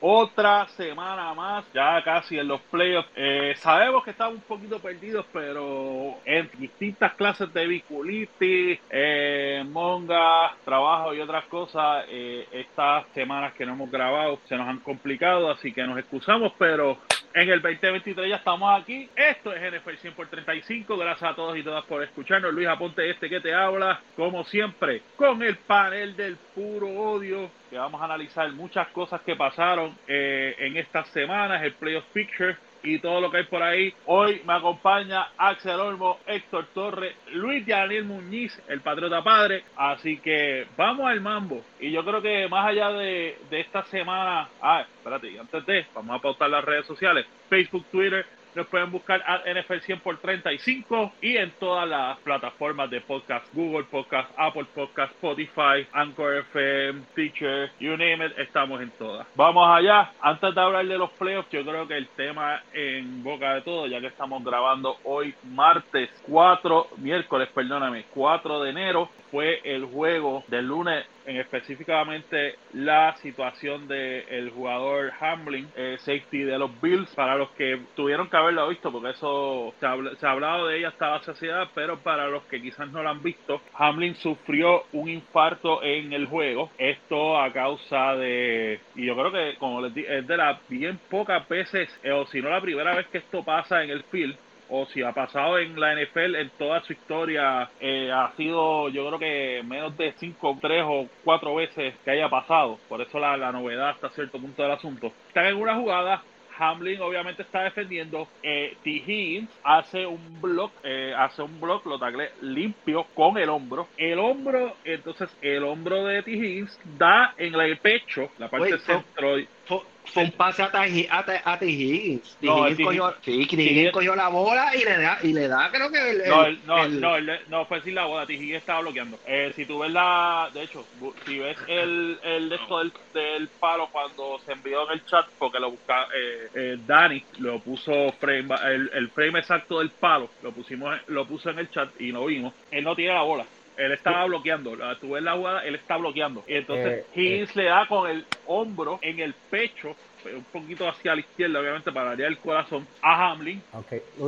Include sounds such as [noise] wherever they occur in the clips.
otra semana más, ya casi en los playoffs. Eh, sabemos que estamos un poquito perdidos, pero en distintas clases de biculitis, eh, monga, trabajo y otras cosas, eh, estas semanas que no hemos grabado se nos han complicado, así que nos excusamos, pero en el 2023 ya estamos aquí. Esto es NFL 100 por 35. Gracias a todos y todas por escucharnos. Luis Aponte, este que te habla, como siempre, con el panel del puro odio, que vamos a analizar muchas cosas que pasaron eh, en estas semanas, el Playoff Picture y todo lo que hay por ahí. Hoy me acompaña Axel Olmo, Héctor Torres, Luis Daniel Muñiz, el patriota padre. Así que vamos al mambo. Y yo creo que más allá de, de esta semana, ah, espérate, antes de, vamos a pautar las redes sociales, Facebook, Twitter, nos pueden buscar a NFL 100 por 35 y en todas las plataformas de podcast, Google Podcast, Apple Podcast, Spotify, Anchor FM, Teacher, you name it, estamos en todas. Vamos allá. Antes de hablar de los playoffs, yo creo que el tema en boca de todo, ya que estamos grabando hoy martes 4, miércoles, perdóname, 4 de enero, fue el juego del lunes en específicamente la situación del el jugador Hamlin, eh, safety de los Bills, para los que tuvieron que haberlo visto, porque eso se ha, hablado de ella hasta la saciedad, pero para los que quizás no lo han visto, Hamlin sufrió un infarto en el juego. Esto a causa de, y yo creo que como les dije, es de las bien pocas veces, eh, o si no la primera vez que esto pasa en el field, o si ha pasado en la NFL en toda su historia, eh, ha sido yo creo que menos de 5, 3 o 4 veces que haya pasado. Por eso la, la novedad hasta cierto punto del asunto. Están en una jugada, Hamlin obviamente está defendiendo. Eh, T. Higgins hace un block, eh, hace un block, lo tagle limpio con el hombro. El hombro, entonces el hombro de T. Higgins da en el pecho, la parte centro fue un pase a, a, T. Higgins. No, cogió, sí, Higgins cogió la bola y le da, y le da creo que el, no, no, no, no, fue sin la bola, T. Higgins estaba bloqueando. Eh, si tú ves la, de hecho, si ves el, el esto del, del palo cuando se envió en el chat, porque lo busca eh, eh, Dani, lo puso frame, el, el frame exacto del palo, lo pusimos, lo puso en el chat y no vimos, él no tiene la bola él estaba bloqueando. Tú ves la jugada, él está bloqueando. Y entonces eh, Higgins le da con el hombro en el pecho un poquito hacia la izquierda, obviamente, para daría el corazón a Hamlin.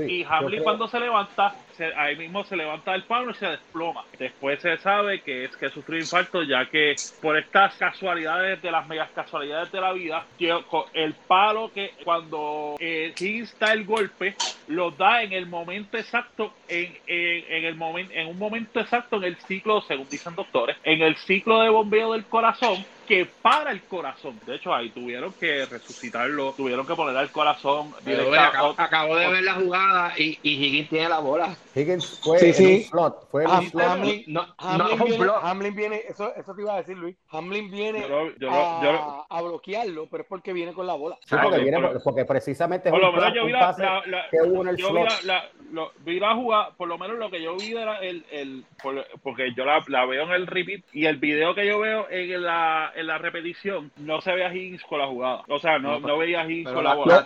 y Hamlin cuando se levanta, ahí mismo se levanta del palo y se desploma. Después se sabe que es que sufrió infarto, ya que por estas casualidades de las megas casualidades de la vida, el palo que cuando eh, insta el golpe, lo da en el momento exacto, en, en, el momento, en un momento exacto en el ciclo, según dicen doctores, en el ciclo de bombeo del corazón que para el corazón. De hecho, ahí tuvieron que resucitarlo, tuvieron que poner al corazón. acabo, de ver la jugada y, y Higgins tiene la bola. Higgins fue sí, sí. un Fue Hamlin, no, viene, Hamlin viene, eso, eso te iba a decir Luis. Hamlin viene a, a, bloquearlo, pero es porque viene con la bola. Sí, porque, viene, porque precisamente es un, yo vi la, que hubo en el yo vi la, vi la jugada, por lo menos lo que yo vi era el, el porque yo la, la, veo en el repeat y el video que yo veo en la, en la repetición no se ve a Higgins con la jugada. O sea, no, no, veía a Higgins con la bola.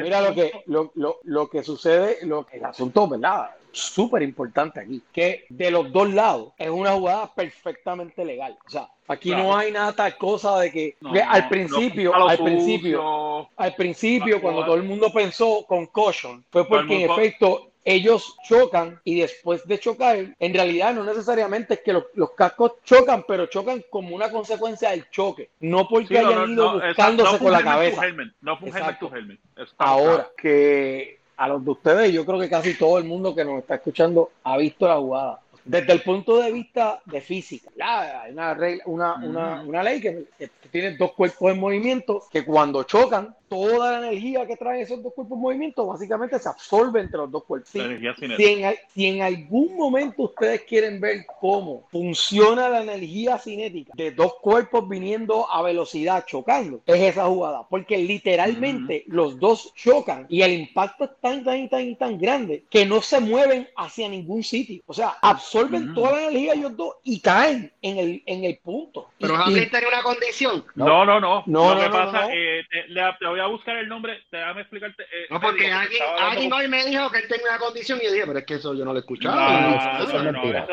Mira lo que, lo, lo, lo que sucede, lo el asunto, ¿verdad? Súper importante aquí, que de los dos lados es una jugada perfectamente legal. O sea, aquí no hay nada tal cosa de que, al principio, al principio, al principio, cuando todo el mundo pensó con caution, fue porque en efecto ellos chocan y después de chocar, en realidad no necesariamente es que los, cascos chocan, pero chocan como una consecuencia del choque, no porque hayan ido buscándose con la cabeza. no fue un Ahora que a los de ustedes, yo creo que casi todo el mundo que nos está escuchando ha visto la jugada. Desde el punto de vista de física, hay una, regla, una, una, una ley que, que, tiene dos cuerpos en movimiento que cuando chocan toda la energía que traen esos dos cuerpos en movimiento básicamente se absorbe entre los dos cuerpos. Si, en, algún momento ustedes quieren ver cómo funciona la energía cinética de dos cuerpos viniendo a velocidad chocando, es esa jugada, porque literalmente los dos chocan y el impacto es tan, tan, tan, tan grande que no se mueven hacia ningún sitio. O sea, absorben toda la energía ellos dos y caen en el, en el punto. Pero Hamlin tiene una condición. No, no, no. no, lo que pasa, eh, le, voy a a buscar el nombre, déjame explicarte. Eh, no, porque alguien, hoy me dijo que él tenía una condición y yo dije, pero es que eso yo no lo he escuchado. No, eso, es mentira.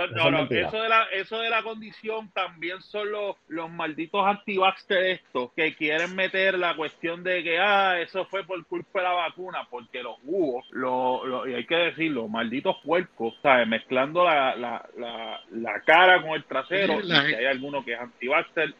Eso, de la, eso de la condición también son los, los malditos anti estos que quieren meter la cuestión de que, ah, eso fue por culpa de la vacuna, porque los hubo, lo, y hay que decirlo, malditos puercos, ¿sabes? Mezclando la, la, la, la cara con el trasero, y si hay alguno que es anti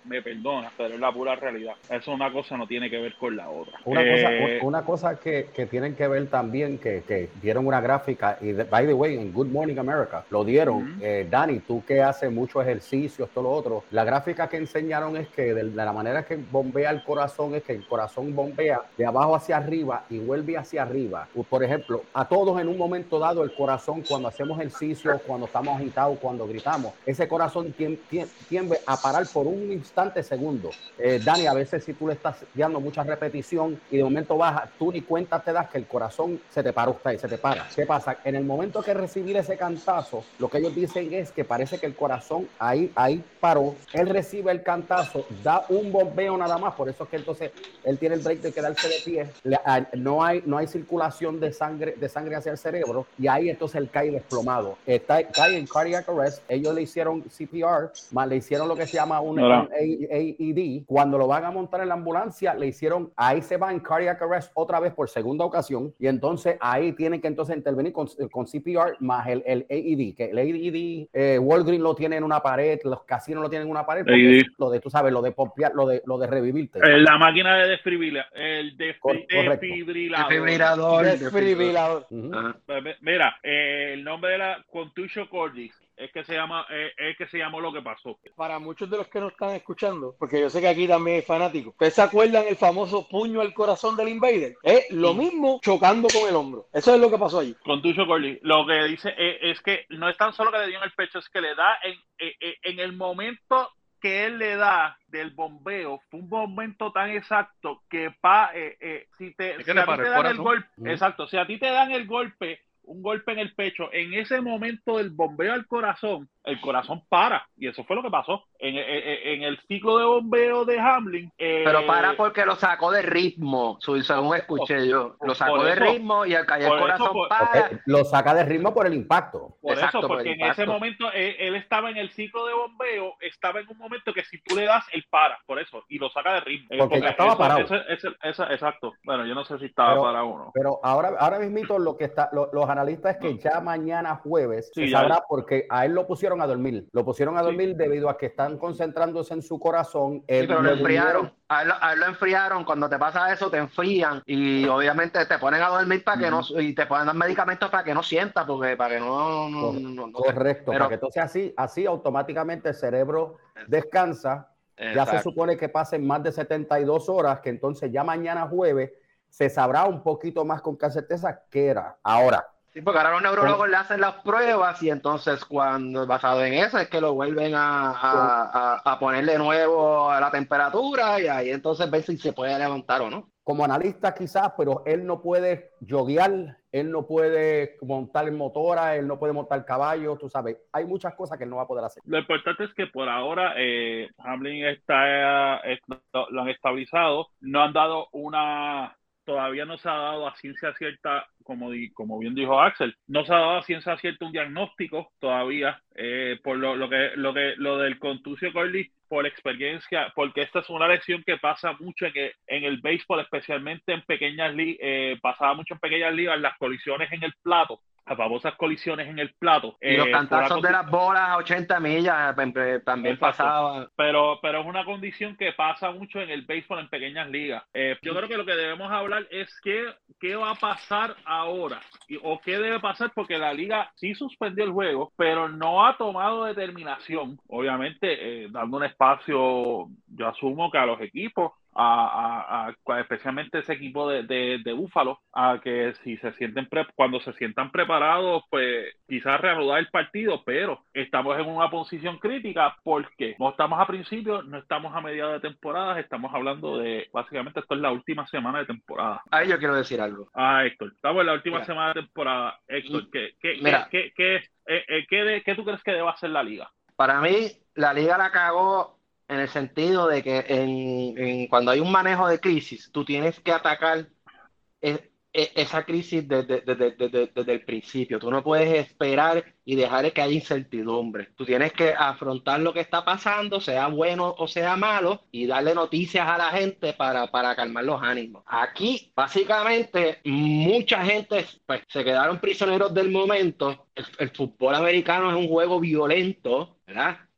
me perdona, pero es la pura realidad. Eso una cosa no tiene que ver con la otra. Una cosa, eh, una cosa que, que, tienen que ver también, que, que dieron una gráfica, y by the way, en Good Morning America, lo dieron. Eh, Dani, tú que haces mucho ejercicio, todo lo otro, la gráfica que enseñaron es que de, la manera que bombea el corazón es que el corazón bombea de abajo hacia arriba y vuelve hacia arriba. Por ejemplo, a todos en un momento dado el corazón, cuando hacemos ejercicio, cuando estamos agitados, cuando gritamos, ese corazón tiende a parar por un instante segundo. Eh, Dani, a veces si tú le estás dando mucha repetición y de momento baja, tú ni cuenta te das que el corazón se te para usted, se te para. ¿Qué pasa? En el momento que recibir ese cantazo, lo que ellos dicen es que parece que el corazón ahí, ahí paró, él recibe el cantazo, da un bombeo nada más, por eso es que entonces él tiene el break de quedarse de pie, no hay, no hay circulación de sangre, de sangre hacia el cerebro y ahí entonces él cae desplomado. Está, cae en cardiac arrest, ellos le hicieron CPR, más le hicieron lo que se llama un AED, cuando lo van a montar en la ambulancia, le hicieron, ahí se va en cardiac arrest otra vez por segunda ocasión y entonces ahí tienen que entonces intervenir con, con CPR más el, el AED, que el AED, eh, Walgreens lo tiene en una pared, los casinos lo tienen en una pared, lo de, tú sabes, lo de pompear, lo de, lo de revivirte. Eh, la máquina de desfibrilador, el desfibrilador. Desfibrilador. Pues, mira, eh, el nombre de la Contucho Cordis es que se llama eh, es que se llamó lo que pasó. Para muchos de los que nos están escuchando, porque yo sé que aquí también hay fanáticos, ¿ustedes se acuerdan el famoso puño al corazón del Invader? Es lo mismo chocando con el hombro. Eso es lo que pasó allí. Con Tucho Corley. Lo que dice es, que no es tan solo que le dio en el pecho, es que le da en, en el momento que él le da del bombeo fue un momento tan exacto que pa, eh, eh, si te, si a ti te dan el golpe, exacto, si a ti te dan el golpe un golpe en el pecho, en ese momento del bombeo al corazón, el corazón para. Y eso fue lo que pasó. En, en, el ciclo de bombeo de Hamlin. Eh, Pero para porque lo sacó de ritmo, según escuché yo. Lo sacó de ritmo y el, corazón para. Lo saca de ritmo por el impacto. Por eso, porque en ese momento él, estaba en el ciclo de bombeo, estaba en un momento que si tú le das, él para. Por eso. Y lo saca de ritmo. Porque, estaba parado. exacto. Bueno, yo no sé si estaba parado o no. Pero ahora, ahora mismo lo que está, los analistas es que ya mañana jueves se sabrá porque a él lo pusieron a dormir. Lo pusieron a dormir debido a que están concentrándose en su corazón. pero lo enfriaron. A él, lo enfriaron. Cuando te pasa eso, te enfrían y obviamente te ponen a dormir para que no y te ponen medicamentos para que no sientas, porque para que no. Correcto. Pero, que entonces así, así automáticamente el cerebro descansa. Ya se supone que pasen más de 72 horas, que entonces ya mañana jueves se sabrá un poquito más con qué certeza qué era. Ahora, Sí, porque ahora los neurólogos le hacen las pruebas y entonces cuando basado en eso es que lo vuelven a, a, a, poner de nuevo a la temperatura y ahí entonces ven si se puede levantar o no. Como analista quizás, pero él no puede yoguear, él no puede montar motora, él no puede montar caballo, tú sabes, hay muchas cosas que él no va a poder hacer. Lo importante es que por ahora eh, Hamlin está, lo han estabilizado, no han dado una todavía no se ha dado a ciencia cierta, como, como bien dijo Axel, no se ha dado a ciencia cierta un diagnóstico todavía eh, por lo, lo, que, lo, que, lo del contusio Corley por experiencia, porque esta es una lesión que pasa mucho en el, en el béisbol, especialmente en pequeñas ligas, eh, pasaba mucho en pequeñas ligas, las colisiones en el plato, las famosas colisiones en el plato. Y los eh, cantazos de las bolas a 80 millas también pasaba. Pero, pero es una condición que pasa mucho en el béisbol en pequeñas ligas. Eh, yo creo que lo que debemos hablar es qué, qué va a pasar ahora y, o qué debe pasar porque la liga sí suspendió el juego, pero no ha tomado determinación, obviamente dando un espacio, yo asumo que a los equipos, a, especialmente ese equipo de, de, Búfalo, a que si se sienten cuando se sientan preparados, pues quizás reanudar el partido, pero estamos en una posición crítica porque no estamos a principio, no estamos a mediados de temporada, estamos hablando de, básicamente esto es la última semana de temporada. Ahí yo quiero decir algo. Ah, Héctor, estamos en la última semana de temporada. Héctor, ¿qué, qué, qué, qué, eh, eh, qué, qué tú crees que debe hacer la liga? Para mí, la liga la cagó en el sentido de que en, cuando hay un manejo de crisis, tú tienes que atacar e, esa crisis desde, el principio. Tú no puedes esperar y dejar que haya incertidumbre. Tú tienes que afrontar lo que está pasando, sea bueno o sea malo, y darle noticias a la gente para, para calmar los ánimos. Aquí, básicamente, mucha gente pues, se quedaron prisioneros del momento. El, fútbol americano es un juego violento, ¿verdad?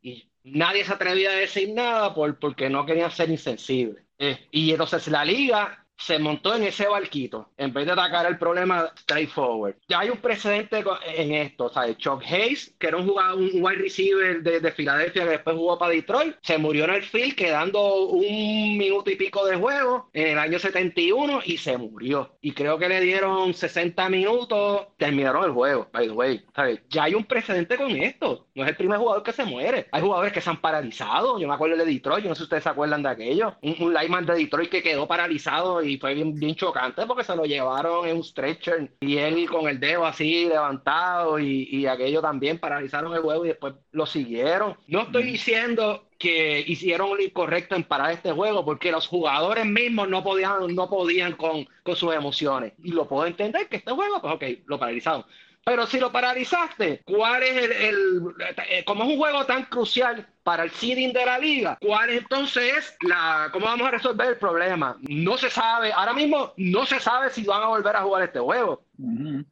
Nadie se atrevía a decir nada por, porque no querían ser insensibles. Eh, y entonces la liga se montó en ese barquito en vez de atacar el problema straightforward. Ya hay un precedente en esto, ¿sabes? Chuck Hayes, que era un jugador, un wide receiver de, de Filadelfia que después jugó para Detroit, se murió en el field quedando un minuto y pico de juego en el año 71 y se murió. Y creo que le dieron 60 minutos, terminaron el juego, by the way. ¿sabes? Ya hay un precedente con esto. No es el primer jugador que se muere. Hay jugadores que se han paralizado. Yo me acuerdo de Detroit, yo no sé si ustedes se acuerdan de aquello. Un, un lineman de Detroit que quedó paralizado y fue bien, bien chocante porque se lo llevaron en un stretcher y él con el dedo así levantado y, y aquello también paralizaron el juego y después lo siguieron. No estoy diciendo que hicieron lo incorrecto en parar este juego porque los jugadores mismos no podían, no podían con, con sus emociones. Y lo puedo entender que este juego, pues ok, lo paralizaron. Pero si lo paralizaste, ¿cuál es el, el, eh, como es un juego tan crucial para el seeding de la liga, cuál entonces es la, cómo vamos a resolver el problema? No se sabe, ahora mismo no se sabe si van a volver a jugar este juego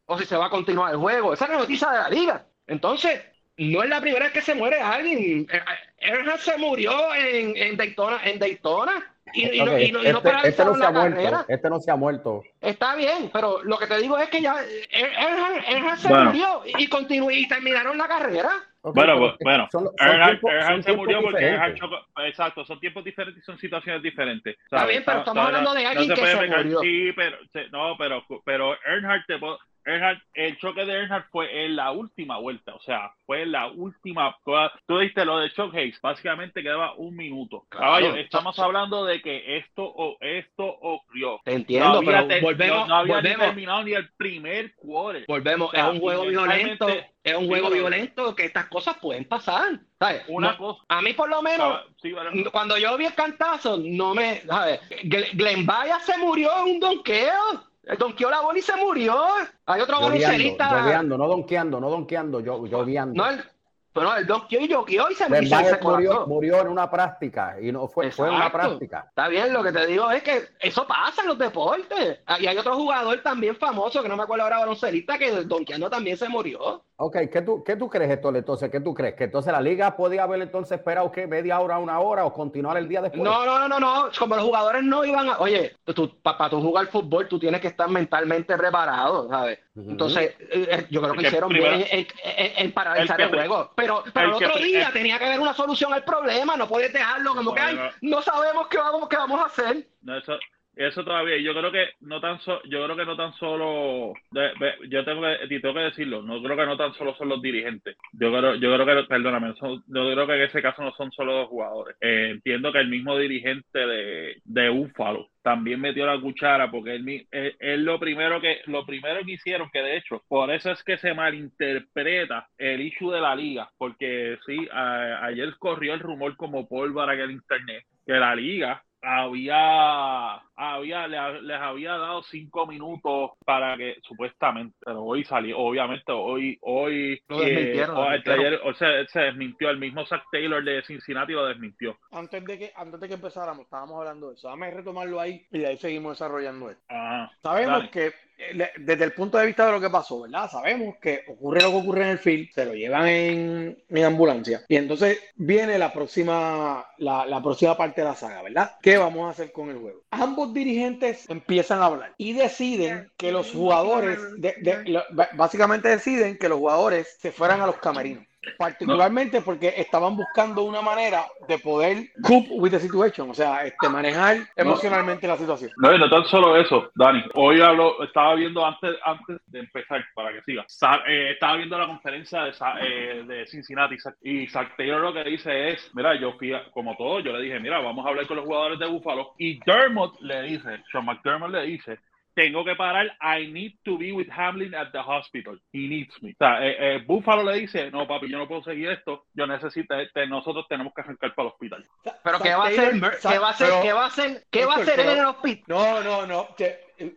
o si se va a continuar el juego. Esa es la noticia de la liga. Entonces, no es la primera vez que se muere alguien. Eh, eh, Earnhardt se murió en, en Daytona, en Daytona y, y, no, y, no, este, este no se ha muerto. Este no se ha muerto. Está bien, pero lo que te digo es que ya Earnhardt se murió y, continuó, y terminaron la carrera. bueno, pues, bueno, son, son se murió porque Earnhardt chocó, exacto, son tiempos diferentes y son situaciones diferentes. Está bien, pero estamos hablando de alguien que se murió. Sí, pero, no, pero, pero Earnhardt te el choque de Earnhardt fue en la última vuelta, o sea, fue en la última. Tú dijiste lo de Chuck Hayes, básicamente quedaba un minuto. Caballo, estamos hablando de que esto o esto ocurrió. Te entiendo, pero volvemos. No había terminado ni el primer quarter. Volvemos, es un juego violento. Es un juego violento que estas cosas pueden pasar. ¿sabes? Una cosa. A mí, por lo menos, cuando yo vi el cantazo, no me. ¿sabes? Glenn Vaya se murió en un donqueo. Donkeó la bola y se murió. Hay otro baloncelista. Lloviando, no donkeando, no donkeando, yo, lloviando. No, el, pero el donkeó y llovió y se, y murió, murió en una práctica y no fue, fue una práctica. Está bien, lo que te digo es que eso pasa en los deportes. Y hay otro jugador también famoso, que no me acuerdo ahora, baloncelista, que donkeando también se murió. Ok, ¿qué tú, qué tú crees, esto entonces? ¿Qué tú crees? ¿Que entonces la liga podía haber entonces esperado que media hora, una hora o continuar el día después? No, no, no, no, no. Como los jugadores no iban a. Oye, para tú jugar fútbol, tú tienes que estar mentalmente reparado, ¿sabes? Entonces, eh, eh, yo creo que hicieron bien en, paralizar el, juego. Pero, pero el, otro día tenía que haber una solución al problema. No puedes dejarlo como que no sabemos qué vamos, qué vamos a hacer. No, eso, eso todavía, yo creo que no tan so, yo creo que no tan solo, yo tengo que, tengo que decirlo, no creo que no tan solo son los dirigentes. Yo creo, yo creo que, perdóname, yo creo que en ese caso no son solo los jugadores. Eh, entiendo que el mismo dirigente de, de Búfalo también metió la cuchara porque él, él, lo primero que lo primero que hicieron que de hecho por eso es que se malinterpreta el issue de la liga porque sí ayer corrió el rumor como pólvora en el internet que la liga había, había les, había dado cinco minutos para que supuestamente, pero hoy salió, obviamente hoy, hoy, lo desmintieron, o sea, se desmintió, el mismo Zach Taylor de Cincinnati lo desmintió. Antes de que, antes de que empezáramos, estábamos hablando de eso, dame retomarlo ahí y de ahí seguimos desarrollando esto. Sabemos que desde el punto de vista de lo que pasó, ¿verdad? Sabemos que ocurre lo que ocurre en el field, se lo llevan en, en ambulancia y entonces viene la próxima, la, la, próxima parte de la saga, ¿verdad? ¿Qué vamos a hacer con el juego? Ambos dirigentes empiezan a hablar y deciden que los jugadores, de, básicamente deciden que los jugadores se fueran a los camerinos particularmente porque estaban buscando una manera de poder cope with the situation, o sea, este, manejar emocionalmente la situación. No, no tan solo eso, Dani. Hoy hablo, estaba viendo antes, antes de empezar, para que siga, eh, estaba viendo la conferencia de, eh, de Cincinnati y Zach Taylor lo que dice es, mira, yo fui, como todo, yo le dije, mira, vamos a hablar con los jugadores de Buffalo y Dermot le dice, Sean McDermott le dice, tengo que parar. I need to be with Hamlin at the hospital. He needs me. O sea, eh, eh, Buffalo le dice, no, papi, yo no puedo seguir esto. Yo necesito, este, nosotros tenemos que arrancar para el hospital. Pero ¿qué va a hacer? ¿Qué va a hacer? ¿Qué va a hacer? ¿Qué va a hacer en el hospital? No, no, no.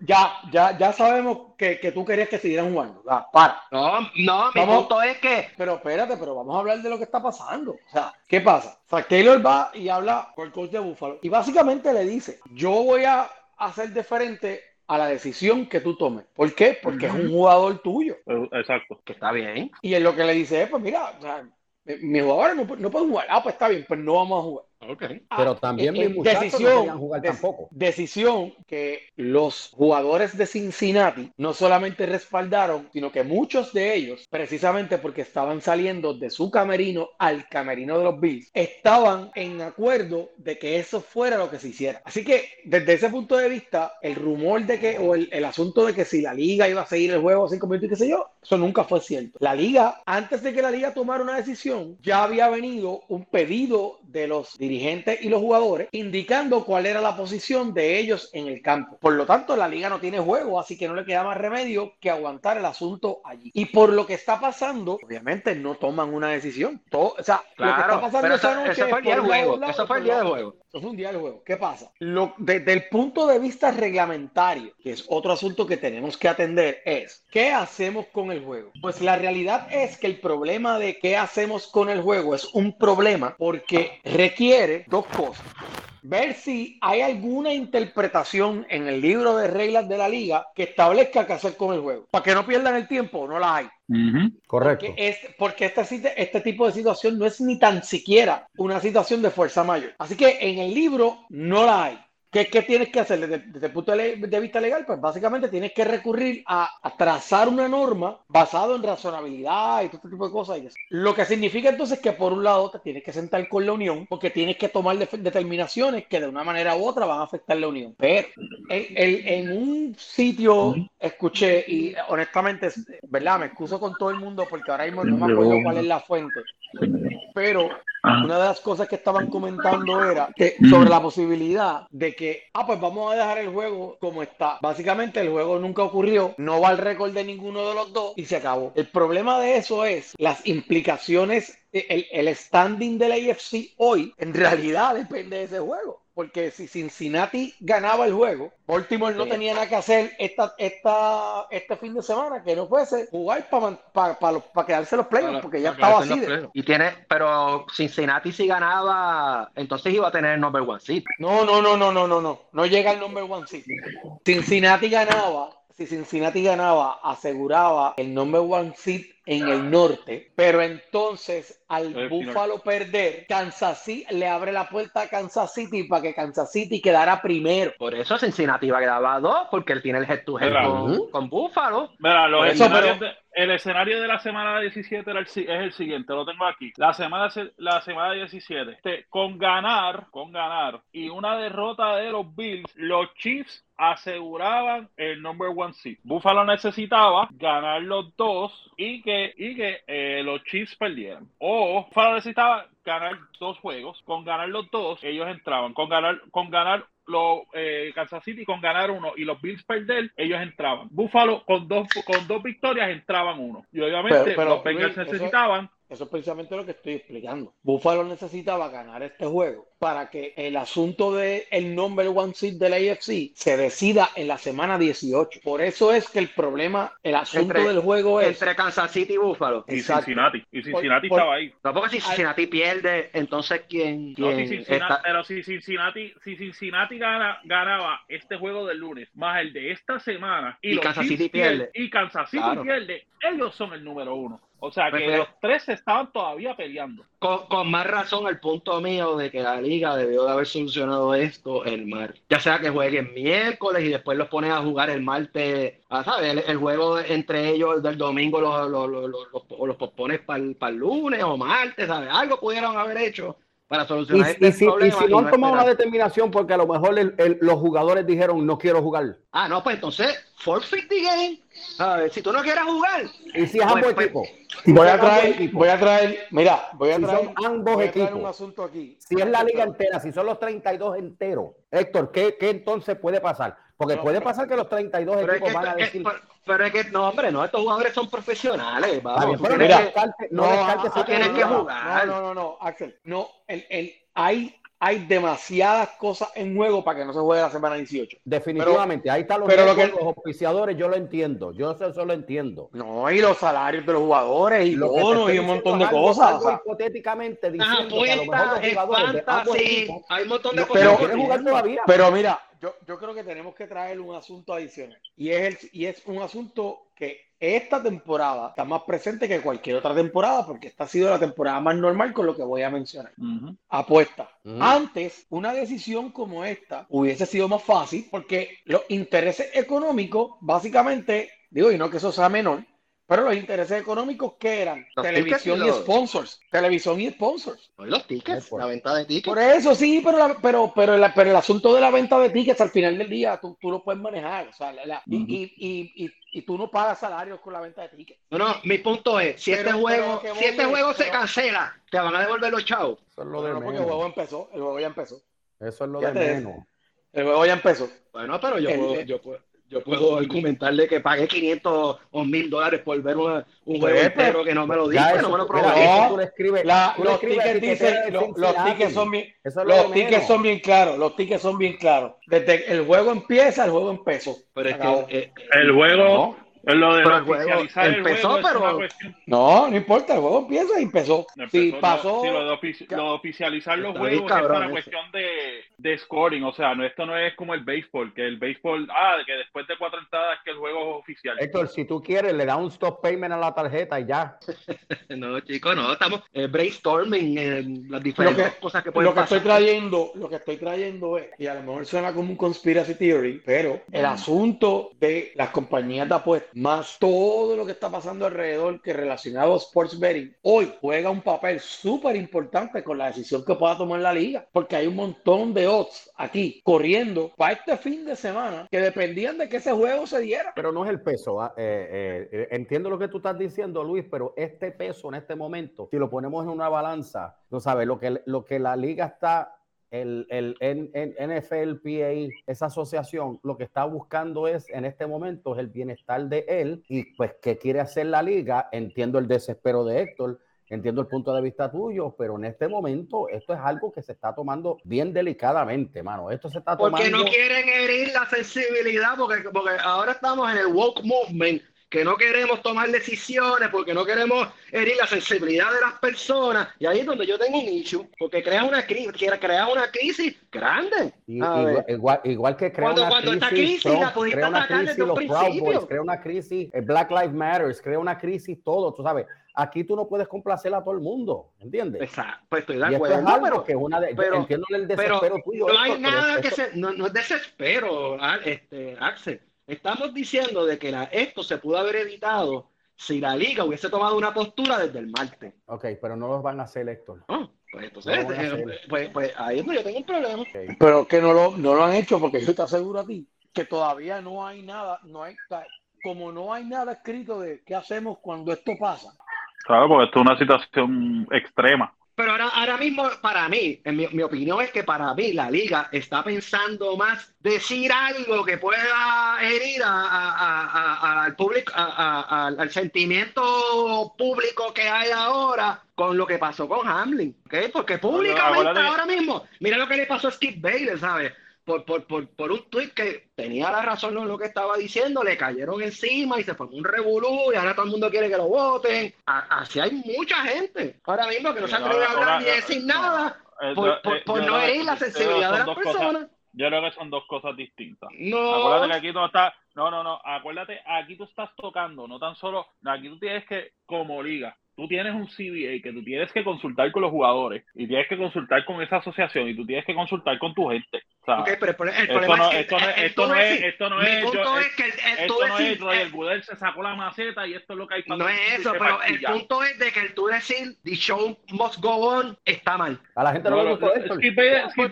Ya, ya, ya sabemos que, que tú querías que siguieran jugando. Para. No, no, mi punto es que. Pero espérate, pero vamos a hablar de lo que está pasando. O sea, ¿qué pasa? O sea, Taylor va y habla con el coach de Buffalo y básicamente le dice: Yo voy a hacer diferente a la decisión que tú tomes. ¿Por qué? Porque es un jugador tuyo. Exacto. Que está bien. Y en lo que le dice pues mira, o sea, mis jugadores no, no pueden jugar. Ah, pues está bien, pues no vamos a jugar. Okay. Pero ah, también eh, mis decisión, no jugar tampoco. Decisión que los jugadores de Cincinnati no solamente respaldaron, sino que muchos de ellos, precisamente porque estaban saliendo de su camerino al camerino de los Bills, estaban en acuerdo de que eso fuera lo que se hiciera. Así que desde ese punto de vista, el rumor de que, o el, el asunto de que si la liga iba a seguir el juego cinco minutos y qué sé yo, eso nunca fue cierto. La liga, antes de que la liga tomara una decisión, ya había venido un pedido de los dirigentes dirigentes y los jugadores, indicando cuál era la posición de ellos en el campo. Por lo tanto, la liga no tiene juego, así que no le queda más remedio que aguantar el asunto allí. Y por lo que está pasando, obviamente no toman una decisión. Todo, o sea, lo que está pasando esa noche eso fue el día del juego. eso fue el día del juego. Fue un día del juego. ¿Qué pasa? Lo, desde el punto de vista reglamentario, que es otro asunto que tenemos que atender, es ¿qué hacemos con el juego? Pues la realidad es que el problema de qué hacemos con el juego es un problema porque requiere dos cosas. Ver si hay alguna interpretación en el libro de reglas de la liga que establezca qué hacer con el juego. Para que no pierdan el tiempo, no la hay. Correcto. Porque, es, porque este, este tipo de situación no es ni tan siquiera una situación de fuerza mayor. Así que en el libro no la hay. ¿Qué, tienes que hacer desde, el punto de, vista legal? Pues básicamente tienes que recurrir a, trazar una norma basada en razonabilidad y todo este tipo de cosas. Lo que significa entonces que por un lado te tienes que sentar con la unión porque tienes que tomar determinaciones que de una manera u otra van a afectar la unión. Pero en, un sitio escuché y honestamente, ¿verdad? Me excuso con todo el mundo porque ahora mismo no me acuerdo cuál es la fuente. Pero una de las cosas que estaban comentando era que sobre la posibilidad de que, ah, pues vamos a dejar el juego como está. Básicamente el juego nunca ocurrió, no va al récord de ninguno de los dos y se acabó. El problema de eso es las implicaciones, el, el standing del AFC hoy en realidad depende de ese juego porque si Cincinnati ganaba el juego, Baltimore no tenía nada que hacer esta, esta, este fin de semana que no fuese jugar para para quedarse los playoffs, porque ya estaba así. Y tiene, pero Cincinnati si ganaba, entonces iba a tener el number one seed. No, no, no, no, no, no, no, no llega el number one seed. Cincinnati ganaba, si Cincinnati ganaba, aseguraba el number one seed en el norte, pero entonces al Búfalo perder, Kansas City le abre la puerta a Kansas City para que Kansas City quedara primero. Por eso Cincinnati va a quedar dos, porque él tiene el head to head con, con, Búfalo. Mira, el escenario de la semana 17 era es el siguiente, lo tengo aquí. La semana, la semana 17, este, con ganar, con ganar y una derrota de los Bills, los Chiefs aseguraban el number one seed. Buffalo necesitaba ganar los dos y que, y que eh, los Chiefs perdieran. O Buffalo necesitaba ganar dos juegos. Con ganar los dos, ellos entraban. Con ganar, con ganar los eh, Kansas City con ganar uno y los Bills perder, ellos entraban. Buffalo con dos con dos victorias entraban uno. Y obviamente los Bengals necesitaban eso es precisamente lo que estoy explicando. Buffalo necesitaba ganar este juego para que el asunto del el number one seed del AFC se decida en la semana 18. Por eso es que el problema, el asunto del juego es... Entre Kansas City y Buffalo. Y Cincinnati. Y Cincinnati estaba ahí. No, porque si Cincinnati pierde, entonces ¿quién, Pero si Cincinnati, si Cincinnati gana, ganaba este juego del lunes, más el de esta semana, y, Kansas City pierde. Y Kansas City pierde, ellos son el número uno. O sea que los tres estaban todavía peleando. Con, más razón el punto mío de que la liga debió de haber solucionado esto el mar. Ya sea que jueguen miércoles y después los ponen a jugar el martes, ah, ¿sabes? El, juego entre ellos del domingo los, los, los, los, pospones para el, lunes o martes, ¿sabes? Algo pudieron haber hecho para solucionar este problema. Y si no han tomado una determinación porque a lo mejor los jugadores dijeron no quiero jugar. Ah, no, pues entonces forfeit the game. A ver, si tú no quieres jugar. Y si es ambos pues, pues, equipos. Voy a traer, voy a traer, mira, voy a traer, ambos equipos. un asunto aquí. Si es la liga entera, si son los 32 enteros, Héctor, ¿qué, ¿qué, entonces puede pasar? Porque No, puede pero- pasar que los 32 Pero es equipos que, van a decir. pero- pero es que, no, hombre, no, estos jugadores son profesionales. Vamos, pero no descartes no esa tienes que jugar. No, no, no, no, Axel. No, el, el, hay, hay demasiadas cosas en juego para que no se juegue la semana 18. Definitivamente, ahí están los, pero lo que- los auspiciadores, yo lo entiendo, yo eso, eso lo entiendo. No, y los salarios de los jugadores y Lo que te bonos y un montón de algo- cosas. algo o sea, hipotéticamente diciendo Ajá, que a lo mejor los jugadores de ambos fantasy, equipos hay un montón de No, cosas. pero- quieren jugar todavía. Pero mira, yo, yo creo que tenemos que traer un asunto adicional. Y es, el, y es un asunto que esta temporada está más presente que cualquier otra temporada, porque esta ha sido la temporada más normal con lo que voy a mencionar. Ujú. Apuesta. Ujú. Antes, una decisión como esta hubiese sido más fácil, porque los intereses económicos, básicamente, digo, y no que eso sea menor, pero los intereses económicos que eran Los televisión y sponsors, televisión y sponsors. Oye, Los tickets, Por- la venta de tickets. Por eso sí, pero, la- pero, pero, la- pero el asunto de la venta de tickets al final del día tú, tú lo puedes manejar. O sea, la- la- y, y, y, y, y tú no pagas salarios con la venta de tickets. No, no, mi punto es, si Pero- este juego, si este juego se cancela, te van a devolver los chavos. Eso es lo de No, porque el juego empezó, el juego ya empezó. Eso es lo de menos. El juego ya empezó. Bueno, pero yo El- puedo, yo puedo, yo puedo argumentarle que pagué 500 o 1000 dólares por ver una- un Pues, juego pues, entero que no me lo eso, no me lo mira, probé. eso No, tú le escribes, La- tú le los tickets dicen, los son bien, lo los tickets son bien claros, los tickets son bien claros. Desde el juego empieza, el juego empezó. Pero es Acabó. que eh, El juego, No, lo de Pero el juego el empezó, juego pero- no, no importa, el juego empieza y empezó. Empezó Si lo- pasó, sí, lo, de ofici- lo de oficializar los juegos es una cuestión de, de scoring, o sea, no esto no es como el béisbol, que el béisbol, ah, que después de cuatro entradas que el juego es oficial. Héctor, si tú quieres, le da un stop payment a la tarjeta y ya. [laughs] no, chicos, no, estamos eh, brainstorming en las diferentes Lo que- cosas que pueden lo que pasar. estoy trayendo, lo que estoy trayendo es, y a lo mejor suena como un conspiracy theory, pero el asunto de las compañías de apuestas, más todo lo que está pasando alrededor que relacionado a sports betting, hoy juega un papel súper importante con la decisión que pueda tomar la liga, porque hay un montón de odds aquí corriendo para este fin de semana que dependían de que ese juego se diera. Pero no es el peso. ah, eh, eh, eh, entiendo lo que tú estás diciendo, Luis, pero este peso en este momento, si lo ponemos en una balanza, tú sabes, lo que, lo que la liga está, el, el N- NFLPA, esa asociación, lo que está buscando es en este momento es el bienestar de él y pues qué quiere hacer la liga. Entiendo el desespero de Héctor. Entiendo el punto de vista tuyo, pero en este momento esto es algo que se está tomando bien delicadamente, mano. Esto se está tomando. Porque no quieren herir la sensibilidad, porque, porque ahora estamos en el woke movement, que no queremos tomar decisiones, porque no queremos herir la sensibilidad de las personas. Y ahí es donde yo tengo un issue, porque crea una crisis, crea una crisis grande. Y- igual, igual, igual que crea Cuando- una cuando esta crisis, crisis la Trump, pudiste crea una crisis desde los Proud principio. Boys, crea una crisis eh, Black Lives Matter, crea una crisis todo, tú sabes. Aquí tú no puedes complacer a todo el mundo, ¿entiendes? Exacto, pues estoy de esto acuerdo, es pero, que es una de, pero- entiendo el pero desespero tuyo. no hay pero nada que esto- se, no, no es desespero, este, Axel. Estamos diciendo de que la- esto se pudo haber evitado si la liga hubiese tomado una postura desde el martes. Ok, pero no los van a hacer, Héctor. Oh, pues entonces, No eh, hacer. pues, pues ahí es donde yo tengo un problema. Pero que no lo, no lo han hecho porque yo te aseguro a ti que todavía no hay nada, no hay, como no hay nada escrito de qué hacemos cuando esto pasa. Claro, porque esto es una situación extrema. Pero ahora, ahora mismo, para mí, en mi, mi opinión es que para mí la liga está pensando más decir algo que pueda herir a- a- a- al público, al- sentimiento público que hay ahora con lo que pasó con Hamlin, ¿ok? Porque públicamente ahora mismo, mira lo que le pasó a Skip Bayless, ¿sabes? Por, por, por, por un tweet que tenía la razón en lo que estaba diciendo, le cayeron encima y se formó un revolú y ahora todo el mundo quiere que lo voten. A- Así hay mucha gente ahora mismo que no se Sí, atreve a hablar ni decir nada Eh, por, por, eh, por yo no herir la sensibilidad de las personas. Yo creo que son dos cosas distintas. No. Acuérdate que aquí tú estás, no, no, no, acuérdate, aquí tú estás tocando, no tan solo, aquí tú tienes que, como liga, tú tienes un CBA que tú tienes que consultar con los jugadores y tienes que consultar con esa asociación y tú tienes que consultar con tu gente. O sea, Ok, pero el, pro- el esto problema no, es que esto no, el- el esto no es, esto no mi es, yo- punto es- es que el, el tú esto no es Roger eh, Goodell se sacó la maceta y esto es lo que hay para no es eso, pero el punto es de que el tú decir the show must go on está mal. A la gente no, No, le gustó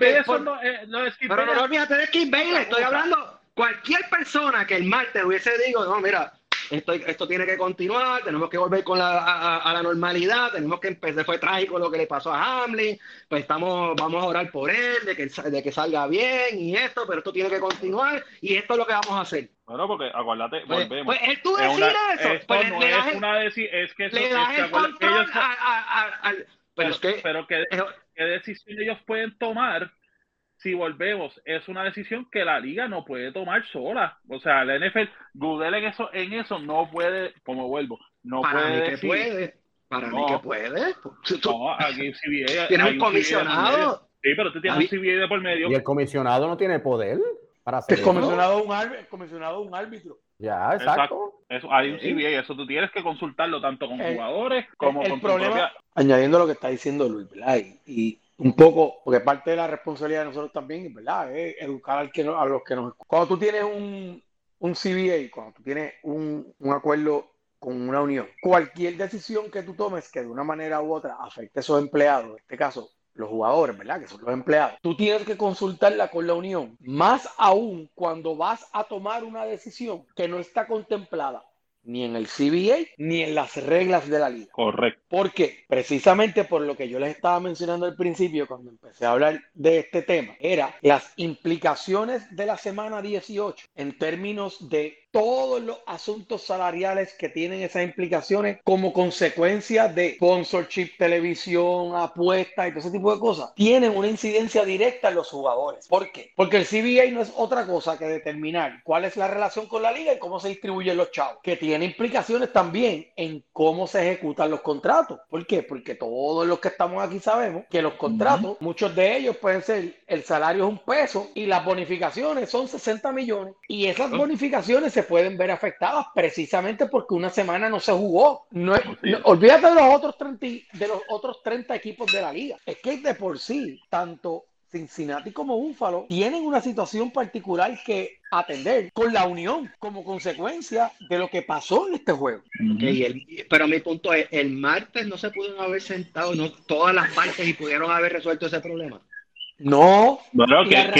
Bayless por- son los- eh, no, Skip Pero no, no olvídate de Skip Bayless, estoy hablando cualquier persona que el martes hubiese dicho, no, mira, esto, esto tiene que continuar, tenemos que volver con la, a, la normalidad, tenemos que empezar, fue trágico lo que le pasó a Hamlin, pues estamos, vamos a orar por él, de que, de que salga bien y esto, pero esto tiene que continuar y esto es lo que vamos a hacer. Bueno, porque acuérdate, pues, volvemos. Pues tú decir eso. Esto pues, no es una decir, es que eso, le das es que, el control ellos, a, a, a, pero, es que, pero ¿qué, qué decisión ellos pueden tomar si volvemos, es una decisión que la liga no puede tomar sola. O sea, la NFL, Google en eso, en eso no puede, como vuelvo, no para puede mí decir, que puede. Para No. mí que puede. No, aquí CBA, Tienes hay un comisionado. Sí, pero tú tienes David- un CBA de por medio. Y el comisionado no tiene poder para hacer El comisionado es un árbitro, comisionado un árbitro. Ya, exacto. Eso, hay un Sí. CBA, eso tú tienes que consultarlo tanto con El- jugadores como el con tu problema- propia- Añadiendo lo que está diciendo Luis, ¿verdad? Y, y un poco, porque parte de la responsabilidad de nosotros también, ¿verdad? Es educar al que no- a los que nos Cuando tú tienes un, un CBA, cuando tú tienes un, un acuerdo con una unión, cualquier decisión que tú tomes que de una manera u otra afecte a esos empleados, en este caso los jugadores, ¿verdad? Que son los empleados. Tú tienes que consultarla con la unión, más aún cuando vas a tomar una decisión que no está contemplada ni en el CBA ni en las reglas de la liga. Correcto. ¿Por qué? Precisamente por lo que yo les estaba mencionando al principio cuando empecé a hablar de este tema, era las implicaciones de la semana 18 en términos de todos los asuntos salariales que tienen esas implicaciones como consecuencia de sponsorship, televisión, apuestas y todo ese tipo de cosas, tienen una incidencia directa en los jugadores. ¿Por qué? Porque el CBA no es otra cosa que determinar cuál es la relación con la liga y cómo se distribuyen los chavos, que tiene implicaciones también en cómo se ejecutan los contratos. ¿Por qué? Porque todos los que estamos aquí sabemos que los contratos, muchos de ellos pueden ser, el salario es un peso y las bonificaciones son 60 millones. Y esas bonificaciones se pueden ver afectadas precisamente porque una semana no se jugó. No es- no- olvídate de los otros 30, y- de los otros 30 equipos de la liga. Es que de por sí, tanto Cincinnati como Búfalo tienen una situación particular que atender con la unión como consecuencia de lo que pasó en este juego. Ok, y el- pero mi punto es, el martes no se pudieron haber sentado no, todas las partes y pudieron haber resuelto ese problema. No, Bueno, Y ¿quién, te,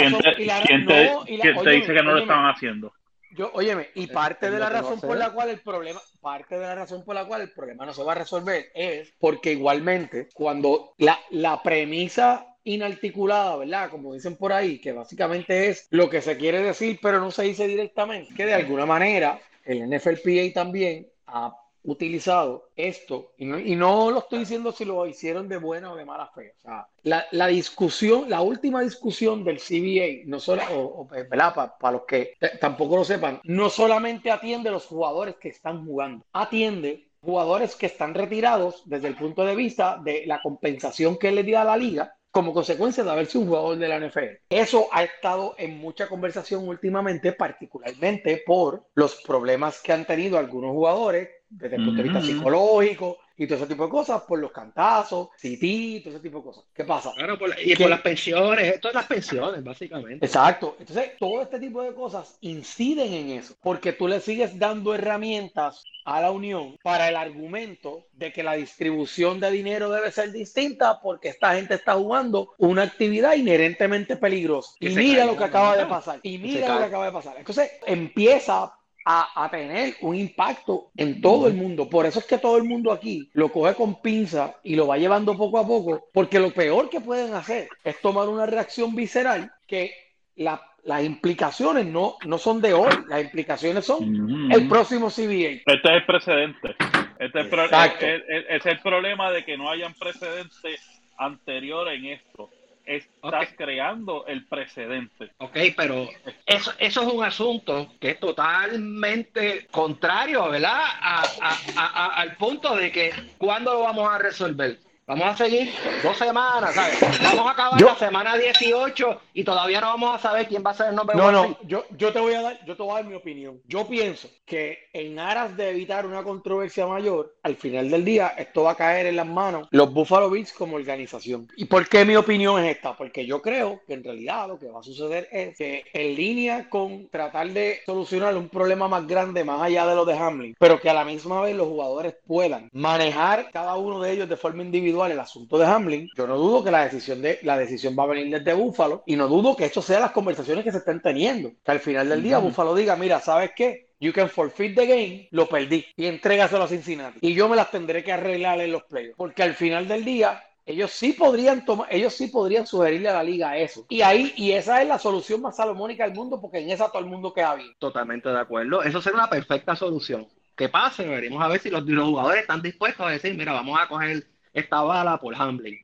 dice que no lo estaban haciendo? Yo, óyeme, y parte de la razón por la cual el problema, parte de la razón por la cual el problema no se va a resolver es porque igualmente cuando la, la premisa inarticulada, ¿verdad? Como dicen por ahí, que básicamente es lo que se quiere decir, pero no se dice directamente, que de alguna manera el NFLPA también ha utilizado esto, y no, y no lo estoy diciendo si lo hicieron de buena o de mala fe, o sea, la, la discusión, la última discusión del CBA, no solo, o, o, ¿verdad? Para los que tampoco lo sepan, no solamente atiende a los jugadores que están jugando, atiende jugadores que están retirados desde el punto de vista de la compensación que le da la liga como consecuencia de haber sido un jugador de la NFL. Eso ha estado en mucha conversación últimamente, particularmente por los problemas que han tenido algunos jugadores desde el punto de vista psicológico y todo ese tipo de cosas, por los cantazos, CT, todo ese tipo de cosas. ¿Qué pasa? Claro, por la- y por las pensiones, esto es las pensiones, básicamente. Exacto. Entonces, todo este tipo de cosas inciden en eso, porque tú le sigues dando herramientas a la unión para el argumento de que la distribución de dinero debe ser distinta porque esta gente está jugando una actividad inherentemente peligrosa. Y mira lo que acaba de pasar. Y mira lo que acaba de pasar. Entonces, empieza a, a tener un impacto en todo el mundo. Por eso es que todo el mundo aquí lo coge con pinza y lo va llevando poco a poco, porque lo peor que pueden hacer es tomar una reacción visceral que la- las implicaciones no, no son de hoy, las implicaciones son Ujú. el próximo CBA. Este es el precedente. Este es el problema de que no hayan precedentes anterior en esto. Estás Ok. creando el precedente. Ok, pero eso, eso es un asunto que es totalmente contrario, ¿verdad? A- a- a- a- al punto de que ¿cuándo lo vamos a resolver? Vamos a seguir dos semanas, ¿sabes? Vamos a acabar Yo- la semana 18 y todavía no vamos a saber quién va a ser el nombre No, no, yo, yo te voy a dar, yo te voy a dar mi opinión. Yo pienso que en aras de evitar una controversia mayor, al final del día esto va a caer en las manos los Buffalo Bills como organización. ¿Y por qué mi opinión es esta? Porque yo creo que en realidad lo que va a suceder es que en línea con tratar de solucionar un problema más grande más allá de lo de Hamlin, pero que a la misma vez los jugadores puedan manejar cada uno de ellos de forma individual individual el asunto de Hamlin, yo no dudo que la decisión, de, la decisión va a venir desde Búfalo y no dudo que esto sea las conversaciones que se estén teniendo. Que al final del día Búfalo diga, mira, ¿sabes qué? You can forfeit the game, lo perdí y entrégaselo a Cincinnati. Y yo me las tendré que arreglar en los playoffs. Porque al final del día, ellos sí podrían tomar, ellos sí podrían sugerirle a la liga eso. Y ahí, y esa es la solución más salomónica del mundo, porque en esa todo el mundo queda bien. Totalmente de acuerdo. Eso sería una perfecta solución. Que pase, veremos a ver si los, jugadores están dispuestos a decir, mira, vamos a coger esta bala por Hamlin.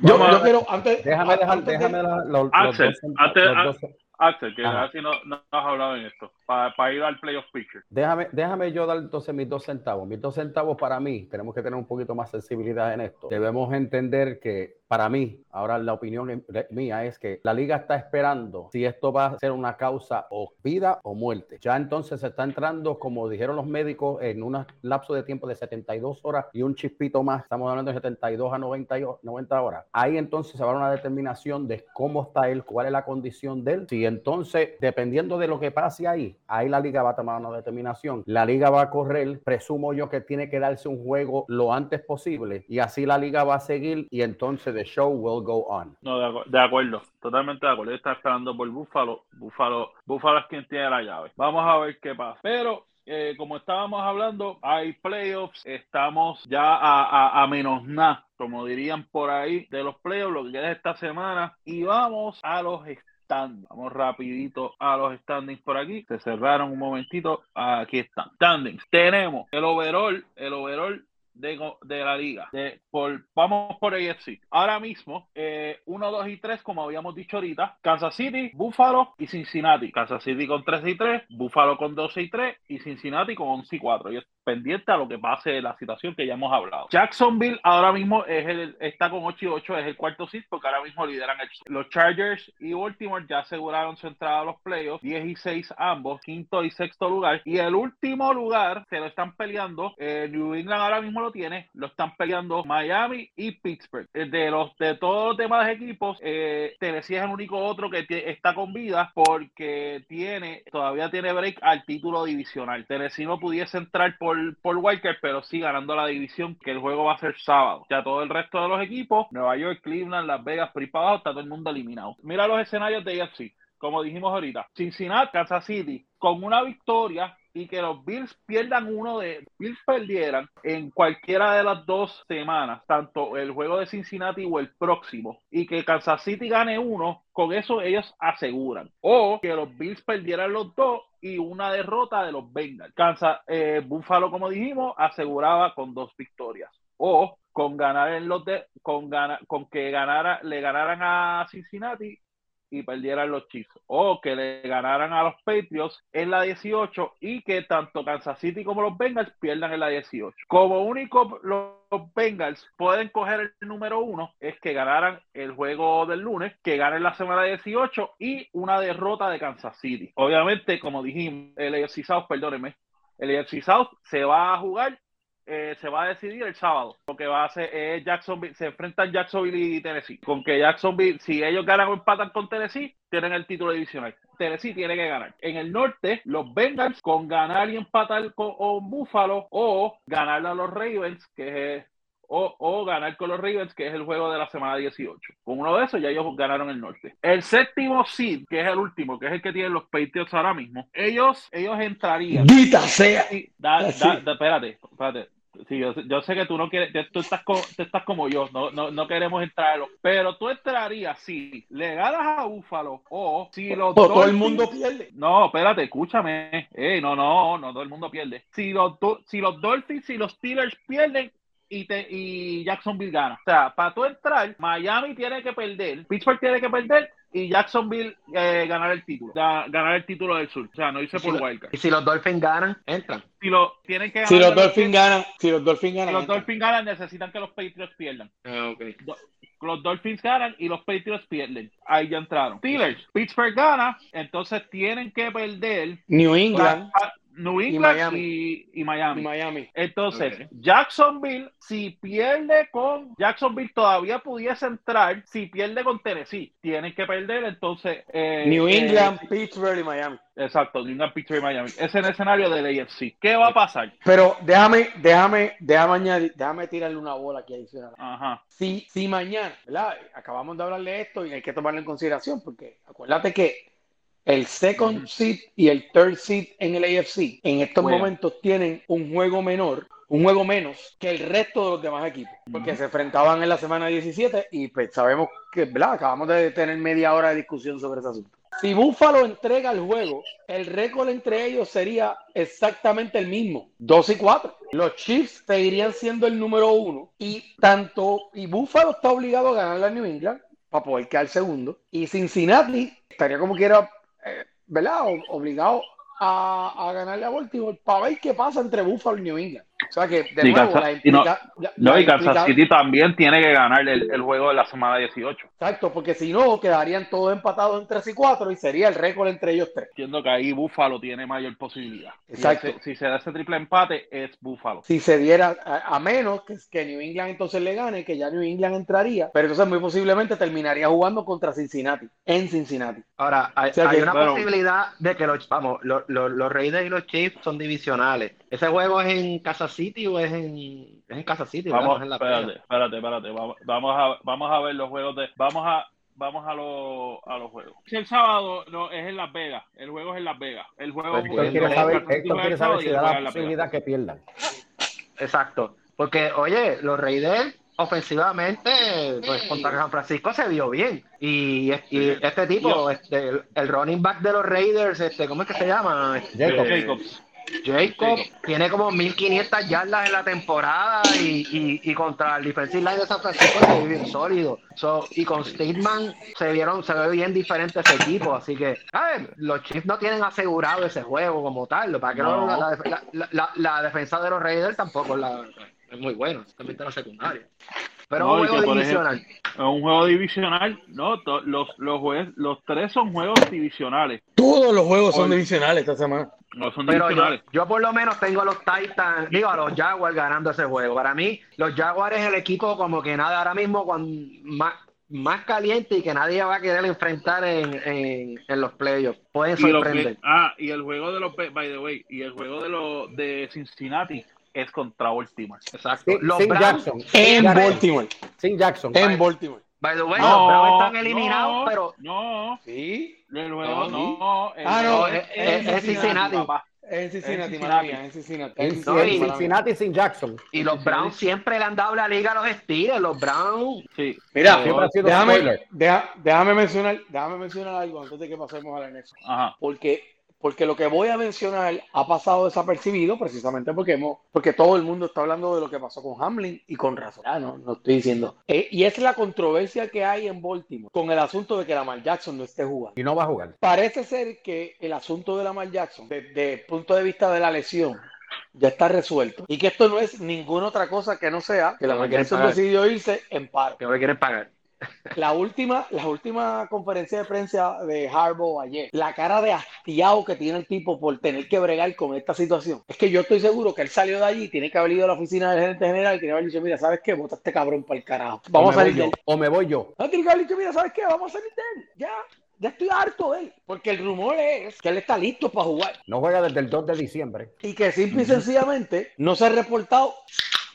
Yo, yo quiero, antes, déjame dejar, déjame los, dos, Axel, que así no, no, has hablado en esto, para ir al playoff picture. Déjame, déjame yo dar entonces mis dos centavos. Mis dos centavos para mí, tenemos que tener un poquito más sensibilidad en esto. Debemos entender que para mí, ahora la opinión mía es que la liga está esperando si esto va a ser una causa o vida o muerte. Ya entonces se está entrando, como dijeron los médicos, en un lapso de tiempo de 72 horas y un chispito más. Estamos hablando de 72 a 90, 90 horas. Ahí entonces se va a dar una determinación de cómo está él, cuál es la condición de él. Si entonces, dependiendo de lo que pase ahí, ahí la liga va a tomar una determinación. La liga va a correr, presumo yo que tiene que darse un juego lo antes posible y así la liga va a seguir y entonces the show will go on. No, de, acuerdo, totalmente de acuerdo. Está esperando por Buffalo. Buffalo. Buffalo es quien tiene la llave. Vamos a ver qué pasa. Pero eh, como estábamos hablando, hay playoffs, estamos ya a, a, menos nada, como dirían por ahí, de los playoffs, lo que queda esta semana, y vamos a los standings. Vamos rapidito a los standings por aquí, se cerraron un momentito, aquí están. Standings, tenemos el overall, el overall de, de la liga. De, por, vamos por AFC. Ahora mismo, 1, eh, 2 y 3, como habíamos dicho ahorita, Kansas City, Buffalo y Cincinnati. Kansas City con 3 y 3, Buffalo con 12 y 3 y Cincinnati con 11 y 4. Y pendiente a lo que pase la situación que ya hemos hablado. Jacksonville ahora mismo es el, está con 8 y 8, es el cuarto sit porque ahora mismo lideran el, los Chargers y Baltimore ya aseguraron su entrada a los playoffs, 10 y 6 ambos, quinto y sexto lugar. Y el último lugar se lo están peleando, eh, New England ahora mismo lo tiene, lo están peleando Miami y Pittsburgh. Eh, de los de todos los demás equipos, eh, Tennessee es el único otro que está con vida porque tiene, todavía tiene break al título divisional. Tennessee no pudiese entrar por por, Walker, pero sí ganando la división, que el juego va a ser sábado. Ya todo el resto de los equipos, Nueva York, Cleveland, Las Vegas, por abajo, está todo el mundo eliminado. Mira los escenarios de AFC, como dijimos ahorita. Cincinnati, Kansas City, con una victoria y que los Bills pierdan uno de Bills perdieran en cualquiera de las dos semanas, tanto el juego de Cincinnati o el próximo, y que Kansas City gane uno, con eso ellos aseguran. O que los Bills perdieran los dos y una derrota de los Bengals. Kansas, eh, Buffalo, como dijimos, aseguraba con dos victorias. O con ganar en los de, con, con que ganara, le ganaran a Cincinnati y perdieran los Chiefs o que le ganaran a los Patriots en la 18 y que tanto Kansas City como los Bengals pierdan en la 18. Como único los Bengals pueden coger el número uno es que ganaran el juego del lunes, que ganen la semana 18 y una derrota de Kansas City. Obviamente, como dijimos, el AFC South, perdónenme, el AFC South se va a jugar eh, se va a decidir el sábado, porque va a ser eh, Jacksonville, se enfrentan Jacksonville y Tennessee. Con que Jacksonville, si ellos ganan o empatan con Tennessee, tienen el título divisional. Tennessee tiene que ganar. En el norte, los Bengals con ganar y empatar con, con Buffalo o ganarle a los Ravens, que es o, ganar con los Ravens, que es el juego de la semana 18. Con uno de esos ya ellos ganaron el norte. El séptimo seed, que es el último, que es el que tienen los Patriots ahora mismo, ellos, ellos entrarían. ¡Dita sea! espérate, espérate. Sí, yo, sé que tú no quieres, tú estás, estás como yo, no, no, no queremos entrarlo, pero tú entrarías si le ganas a Búfalo o si los dos todo el mundo pierde. No, espérate, escúchame. no, no, no, todo el mundo pierde. Si los, si los Dolphins y los Steelers pierden, y, te, y Jacksonville gana. O sea, para tú entrar, Miami tiene que perder, Pittsburgh tiene que perder y Jacksonville eh, ganar el título, ganar el título del sur. O sea, no hice por Wildcard. Y si los Dolphins ganan, entran. Si, lo, tienen que si los Dolphins ganan, si los Dolphins ganan, los Dolphins ganan, necesitan que los Patriots pierdan. Ah, okay. Los Dolphins ganan y los Patriots pierden. Ahí ya entraron. Steelers, Pittsburgh gana, entonces tienen que perder. New England. New Y England Miami. y, y Miami. Entonces. Jacksonville, si pierde con Jacksonville, todavía pudiese entrar. Si pierde con Tennessee, tienen que perder. Entonces, eh, New eh, England, Pittsburgh y Miami. exacto, New England, Pittsburgh y Miami. Ese es el escenario del AFC. ¿Qué va a pasar? Pero déjame, déjame, déjame añadir, déjame tirarle una bola aquí adicional. Ajá. Si, si mañana, ¿verdad? Acabamos de hablar de esto y hay que tomarlo en consideración porque acuérdate que el second seed y el third seed en el AFC en estos Juegan. momentos tienen un juego menor, un juego menos que el resto de los demás equipos, porque Ujú. se enfrentaban en la semana 17 y pues sabemos que, ¿verdad? Acabamos de tener media hora de discusión sobre ese asunto. Si Buffalo entrega el juego, el récord entre ellos sería exactamente el mismo, 2 y 4. Los Chiefs seguirían siendo el número uno y tanto y Buffalo está obligado a ganar a New England para poder quedar segundo y Cincinnati estaría como quiera, eh, ¿verdad? Obligado a, a ganarle a Baltimore para ver qué pasa entre Buffalo y New England. O sea que de nuevo Kansas- la y no- implica- la- No, la y Kansas implica- City también tiene que ganar el, el juego de la semana 18. Exacto, porque si no quedarían todos empatados en 3 y 4 y sería el récord entre ellos tres. Entiendo que ahí Buffalo tiene mayor posibilidad. Exacto. ese- si se da ese triple empate, es Buffalo. si se diera a, a menos que, que New England entonces le gane, que ya New England entraría, pero entonces muy posiblemente terminaría jugando contra Cincinnati, en Cincinnati. Ahora, hay, O sea hay que- una posibilidad de que los, vamos, los, los, los Raiders y los Chiefs son divisionales. ¿Ese juego es en Kansas City o es en, es en Kansas City? Vamos, es en la espérate, espérate, espérate. Vamos, vamos a, vamos a ver los juegos de. Vamos a. Vamos a, los a los juegos. El sábado no, es en Las Vegas, el juego es en Las Vegas. El juego Pues, Héctor el quiere juego saber, Héctor juega quiere saber si da la en Las posibilidad que pierdan. Exacto. Porque, oye, los Raiders ofensivamente, pues contra San Francisco se vio bien. Y, y este tipo, este, el, el running back de los Raiders, este, ¿cómo es que se llama? Este, Jacob. Jacobs. Jacob tiene como 1500 yardas en la temporada y, y, y contra el defensive line de San Francisco se ve bien sólido. So, y con Stateman se vieron, se ve bien diferente ese equipo. Así que, a ver, los Chiefs no tienen asegurado ese juego como tal. Para que no, la, la- la- la- la defensa de los Raiders tampoco es, la- es muy buena, también la secundaria. Pero No, un juego divisional. Es un juego divisional. No, To- los, los, tres son juegos divisionales. Todos los juegos son divisionales esta semana. No son Pero yo, por lo menos tengo a los Titans, digo a los Jaguars ganando ese juego. Para mí, los Jaguars es el equipo como que nada ahora mismo con más, más caliente y que nadie va a querer enfrentar en, en, en los playoffs. Pueden Y sorprender. ah, y el juego de los by the way, y el juego de los de Cincinnati es contra Baltimore. Exacto. Sin, Los sin Browns, Jackson. En. Baltimore. Sin Jackson. En Baltimore. By the way, No, los Browns están eliminados, no, pero no, Sí. el juego No, no, el Ah, no, es- es- es Cincinnati. papá. En Cincinnati, En Cincinnati. en Cincinnati. Sin Jackson. y los Browns siempre le han dado la liga a los Steelers. Los Browns, Sí. Mira, Siempre ha sido déjame, déjame, mencionar, déjame mencionar algo antes de que pasemos a la anexo. Ajá. Porque, porque lo que voy a mencionar ha pasado desapercibido precisamente porque, hemos, porque todo el mundo está hablando de lo que pasó con Hamlin y con razón. Ah, no, no estoy diciendo. Eh, y es la controversia que hay en Baltimore con el asunto de que Lamar Jackson no esté jugando. Y no va a jugar. Parece ser que el asunto de Lamar Jackson, desde el punto de vista de la lesión, ya está resuelto. Y que esto no es ninguna otra cosa que no sea que No quieren Jackson pagar. decidió irse en paro. que no le quieren pagar. La última, la última conferencia de prensa de Harbaugh ayer, la cara de hastiado que tiene el tipo por tener que bregar con esta situación. Es que yo estoy seguro que él salió de allí, tiene que haber ido a la oficina del gerente general y tiene que haber dicho, mira, ¿sabes qué? Bota este cabrón para el carajo. Vamos a salir de él. O me voy yo. No, tiene que haber dicho, mira, ¿sabes qué? Vamos a salir de él. Ya, ya estoy harto de él. Porque el rumor es que él está listo para jugar. No juega desde el 2 de diciembre. Y que simple y sencillamente no se ha reportado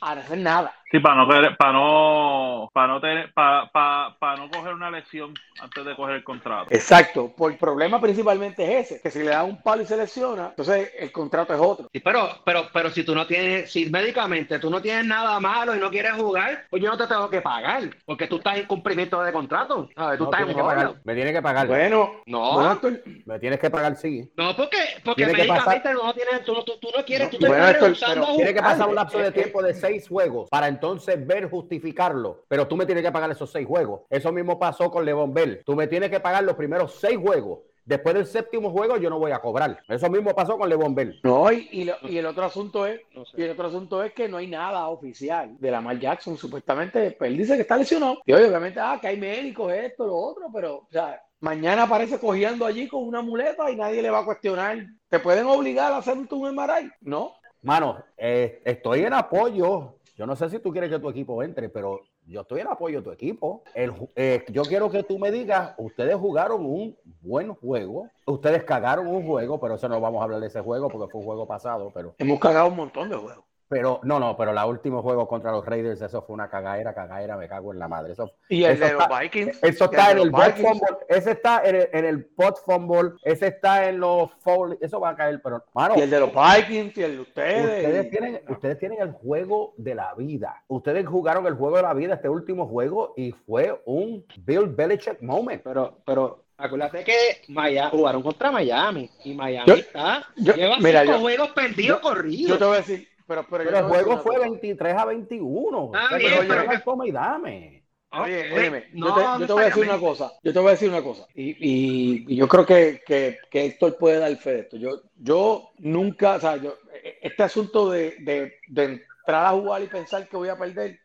a hacer nada. Sí, para no para no, para no tener, para, para, para no coger una lesión antes de coger el contrato. Exacto. Por el problema principalmente es ese, que si le da un palo y se lesiona, entonces el contrato es otro. Sí, pero, pero, pero si tú no tienes, si médicamente tú no tienes nada malo y no quieres jugar, pues yo no te tengo que pagar, porque tú estás en cumplimiento de contrato. ¿sabes? Tú No, estás en que pagar. Me tiene que pagar. Bueno, No. bueno, Me tienes que pagar, sí. No, porque, porque médicamente no tienes, tú, no- tú, tú no quieres, tú te Bueno, estás Héctor, rehusando pero a Tiene que pasar un lapso de tiempo de seis juegos para entonces ver justificarlo. Pero tú me tienes que pagar esos seis juegos. Eso mismo pasó con Levon Bell. Tú me tienes que pagar los primeros seis juegos. Después del séptimo juego yo no voy a cobrar. Eso mismo pasó con Levon Bell. No, y, y lo- y el otro asunto es, No sé. y el otro asunto es que no hay nada oficial de Lamar Jackson. Supuestamente, pues, él dice que está lesionado. Y oye, obviamente, ah, que hay médicos, esto, lo otro, pero, o sea, mañana aparece cogiendo allí con una muleta y nadie le va a cuestionar. ¿Te pueden obligar a hacer un MRI? No. Mano, eh, estoy en apoyo. Yo no sé si tú quieres que tu equipo entre, pero yo estoy en apoyo de tu equipo. Eh, yo quiero que tú me digas, ustedes jugaron un buen juego, ustedes cagaron un juego, pero eso no vamos a hablar de ese juego porque fue un juego pasado, pero... Hemos cagado un montón de juegos. Pero no, no, pero el último juego contra los Raiders, eso fue una cagadera, cagadera, me cago en la madre. Eso, y el de los Vikings. Eso está en el bot fumble, ese está en el, en el pot fumble, ese está en los foul, eso va a caer, pero y el de los Vikings y el de ustedes. Ustedes tienen, ustedes tienen el juego de la vida. Ustedes jugaron el juego de la vida este último juego y fue un Bill Belichick moment. Pero, pero Acuérdate que Miami, jugaron contra Miami y Miami está, lleva cinco juegos perdidos corridos. Yo te voy a decir, pero, pero, el juego fue 23 a 21. Ah, pero pero toma y dame. Oye, oye yo, te, yo, te, voy a decir una cosa, yo te voy a decir una cosa, y, y, y yo creo que, que, que, Héctor puede dar fe de esto. Yo, yo nunca, o sea, yo, este asunto de, de, de entrar a jugar y pensar que voy a perder,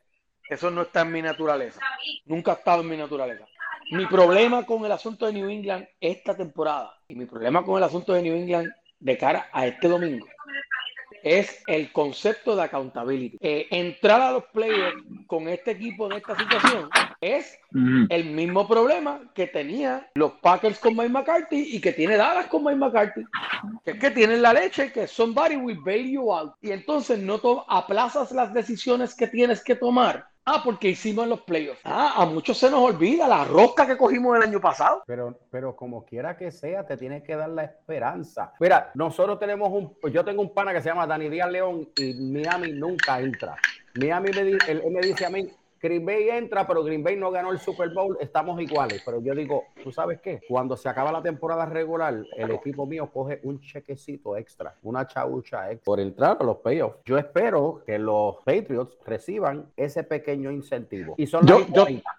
eso no está en mi naturaleza. Nunca ha estado en mi naturaleza. Mi problema con el asunto de New England esta temporada y mi problema con el asunto de New England de cara a este domingo es el concepto de accountability. Eh, entrar a los players con este equipo en esta situación es el mismo problema que tenía los Packers con Mike McCarthy y que tiene Dallas con Mike McCarthy. Que es que tienen la leche, que somebody will bail you out. Y entonces no aplazas las decisiones que tienes que tomar Ah, porque hicimos los playoffs. Ah, a muchos se nos olvida la rosca que cogimos el año pasado. Pero, pero como quiera que sea, te tienes que dar la esperanza. Mira, nosotros tenemos un, yo tengo un pana que se llama Dani Díaz León y Miami nunca entra. Miami me, él me dice a mí, Green Bay entra, pero Green Bay no ganó el Super Bowl, estamos iguales. Pero yo digo, ¿tú sabes qué? Cuando se acaba la temporada regular, el equipo mío coge un chequecito extra, una chaucha extra por entrar a los playoffs. Yo espero que los Patriots reciban ese pequeño incentivo. Y son yo,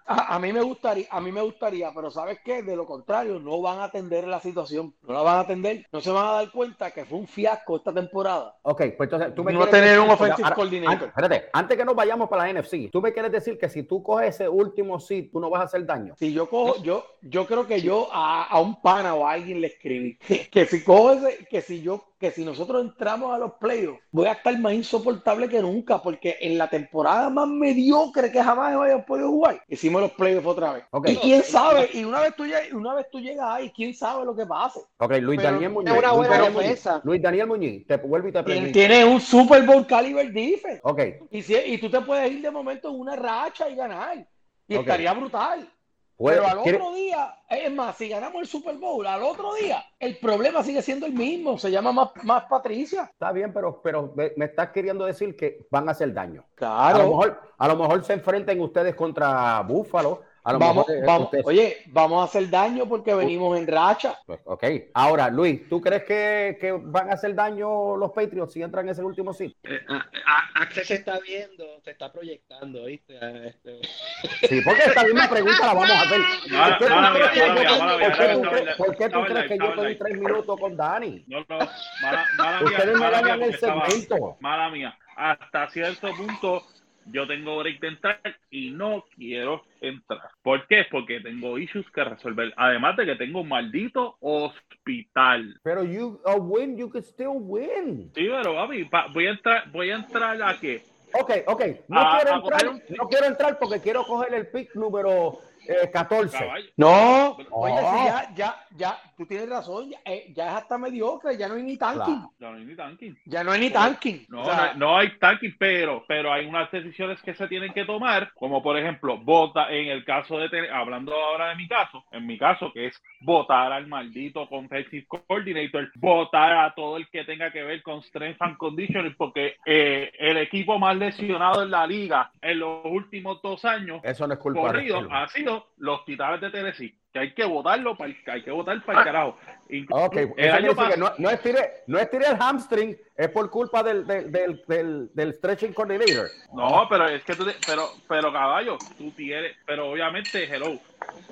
a, mí me gustaría, a mí me gustaría, pero ¿sabes qué? De lo contrario, no van a atender la situación, no la van a atender, no se van a dar cuenta que fue un fiasco esta temporada. Ok, pues entonces tú me no tener un offensive coordinator. espérate, antes que nos vayamos para la NFC, tú me quieres decir que si tú coges ese último seed, tú no vas a hacer daño. Si yo cojo, yo, yo creo que yo a, a, un pana o a alguien le escribí [laughs] que, si cojo ese, que si yo, que si nosotros entramos a los playoffs, voy a estar más insoportable que nunca, porque en la temporada más mediocre que jamás hayamos podido jugar, hicimos los playoffs otra vez. Y quién sabe, y una vez tú llegas, una vez tú llegas ahí, quién sabe lo que pase. Ok, Luis Daniel Muñiz. Una buena Luis, Daniel Luis Daniel Muñiz, te vuelvo y te pregunto. Tiene un Super Bowl caliber defense. Ok. Y, si, y tú te puedes ir de momento en una racha y ganar. Y estaría brutal. Pero al otro día, es más, si ganamos el Super Bowl, al otro día, el problema sigue siendo el mismo, se llama más, más Patricia. Está bien, pero, pero me estás queriendo decir que van a hacer daño. Claro. A lo mejor, a lo mejor se enfrenten ustedes contra Búfalo vamos, vamos, oye, vamos a hacer daño porque venimos en racha. Pues, ok. Ahora, Luis, ¿tú crees que, que, van a hacer daño los Patriots si entran en ese último sitio? Eh, Axel se está viendo, se está proyectando, ¿viste? Este... Sí, porque esta misma pregunta la vamos a hacer. ¿Por qué tú crees que yo estoy tres minutos con Dani? No, no, mala, mala Ustedes me dañan el segmento. Mala mía. Hasta cierto punto yo tengo break de entrar y no quiero entrar. ¿Por qué? Porque tengo issues que resolver. Además de que tengo un maldito hospital. Pero you a win, you can still win. Sí, pero papi, voy a entrar, voy a entrar a qué? Ok, ok. No, quiero, entrar, no quiero entrar porque quiero coger el pick número 14. Eh, no, oye, ya, ya, ya, tú tienes razón, ya, eh, es hasta mediocre, ya no hay ni tanking. Ya no hay ni tanking. Ya no hay ni tanking. No, no, hay tanking, pero, pero hay unas decisiones que se tienen que tomar, como por ejemplo, vota, en el caso de, hablando ahora de mi caso, en mi caso, que es votar al maldito Confective Coordinator, votar a todo el que tenga que ver con Strength and Conditioning, porque eh, el equipo más lesionado en la liga en los últimos dos años, eso no es culpa corrido, ha sido los Titanes de Tennessee, que hay que votarlo, para hay que votar para el carajo. ok, el año no, no, estire, no estire el hamstring, es por culpa del, del, del, del, stretching coordinator. No, pero es que tú, pero, pero caballo, tú tienes, pero obviamente, hello,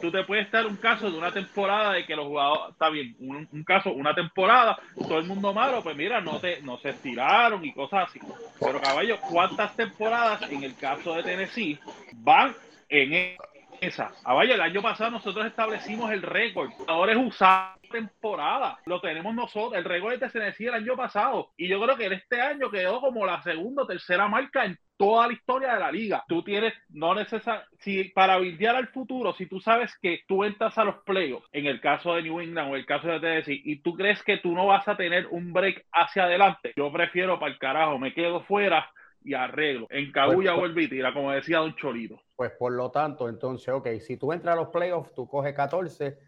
tú te puedes dar un caso de una temporada de que los jugadores, está bien, un, un, caso, una temporada, todo el mundo malo, pues mira, no, te, no se estiraron y cosas así. Pero caballo, ¿cuántas temporadas en el caso de Tennessee van en esa. A vaya, el año pasado nosotros establecimos el récord. Ahora es usar temporada. Lo tenemos nosotros. El récord de Tennessee el año pasado. Y yo creo que en este año quedó como la segunda o tercera marca en toda la historia de la liga. Tú tienes, no necesariamente, si para bildear al futuro, si tú sabes que tú entras a los playoffs, en el caso de New England o el caso de Tennessee, y tú crees que tú no vas a tener un break hacia adelante, yo prefiero para el carajo, me quedo fuera y arreglo. En Cabulla Pues, vuelve y tira, como decía Don Cholito. Pues por lo tanto, entonces, ok, si tú entras a los playoffs, tú coges 14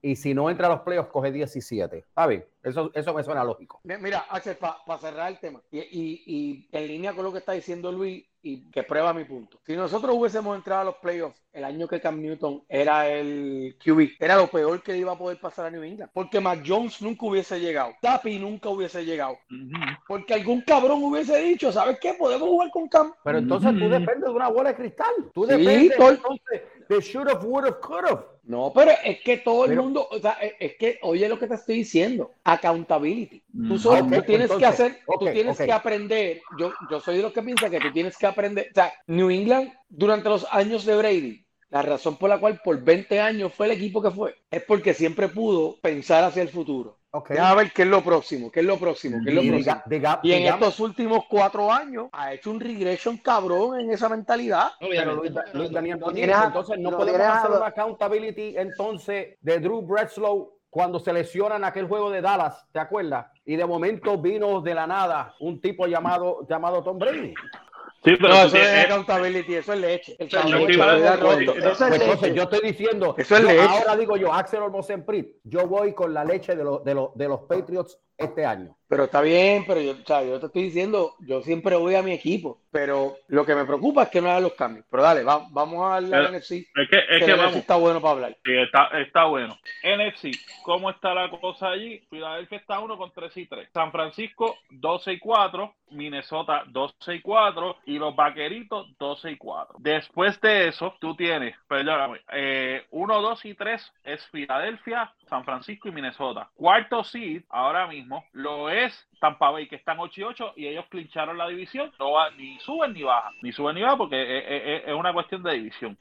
y si no entras a los playoffs, coges 17. Está bien, eso, eso me suena lógico. Mi- Mira, Axel, para cerrar el tema, y, y- y en línea con lo que está diciendo Luis, y que prueba mi punto. Si nosotros hubiésemos entrado a los playoffs el año que Cam Newton era el QB, era lo peor que iba a poder pasar a New England. Porque Mac Jones nunca hubiese llegado, Tapi nunca hubiese llegado. Ujú. Porque algún cabrón hubiese dicho, ¿sabes qué? Podemos jugar con Cam. Pero entonces tú dependes de una bola de cristal. Tú Sí, dependes entonces de should have, would have, could have. No, pero es que todo el Pero- mundo, o sea, es, es que, oye lo que te estoy diciendo, accountability. Tú, Mm. solo, Ok, tú tienes que entonces, hacer, tú ok, tienes ok. que aprender. Yo, yo soy de los que piensa que tú tienes que aprender. O sea, New England, durante los años de Brady, la razón por la cual por 20 años fue el equipo que fue, es porque siempre pudo pensar hacia el futuro. Ok. Déjame ver qué es lo próximo, qué es lo próximo, qué es lo Y próximo. diga- diga- Y en estos últimos cuatro años ha hecho un regression cabrón en esa mentalidad. Pero Luis, Luis Daniel No tienes entonces no no podemos hacer una accountability entonces de Drew Bledsoe cuando se lesiona en aquel juego de Dallas, ¿te acuerdas? Y de momento vino de la nada un tipo llamado, llamado Tom Brady. Sí, pero No, eso es accountability, eso es leche. El Eso es Pues leche. entonces yo estoy diciendo, Eso es yo leche. ahora digo yo, Axel Olmosenprit, yo voy con la leche de, los de, los de los Patriots este año. Pero está bien, pero yo, o sea, yo te estoy diciendo, yo siempre voy a mi equipo, pero lo que me preocupa es que no hagan los cambios. Pero dale, va- vamos a la Pero- NFC, Es que, es que que NFC vamos. está bueno para hablar. Sí, está, está bueno. NFC, ¿cómo está la cosa allí? Filadelfia está 1 con 3 y 3. San Francisco 12 y 4. Minnesota 12 y 4. Y los vaqueritos 12 y 4. Después de eso, tú tienes, perdóname, eh, 1, 2 y 3 es Filadelfia, San Francisco y Minnesota. Cuarto seed, ahora mismo, lo es Tampa Bay, que están 8 y 8 y ellos clincharon la división. No va, ni suben ni bajan. Ni suben ni bajan porque es, es- es una cuestión de división.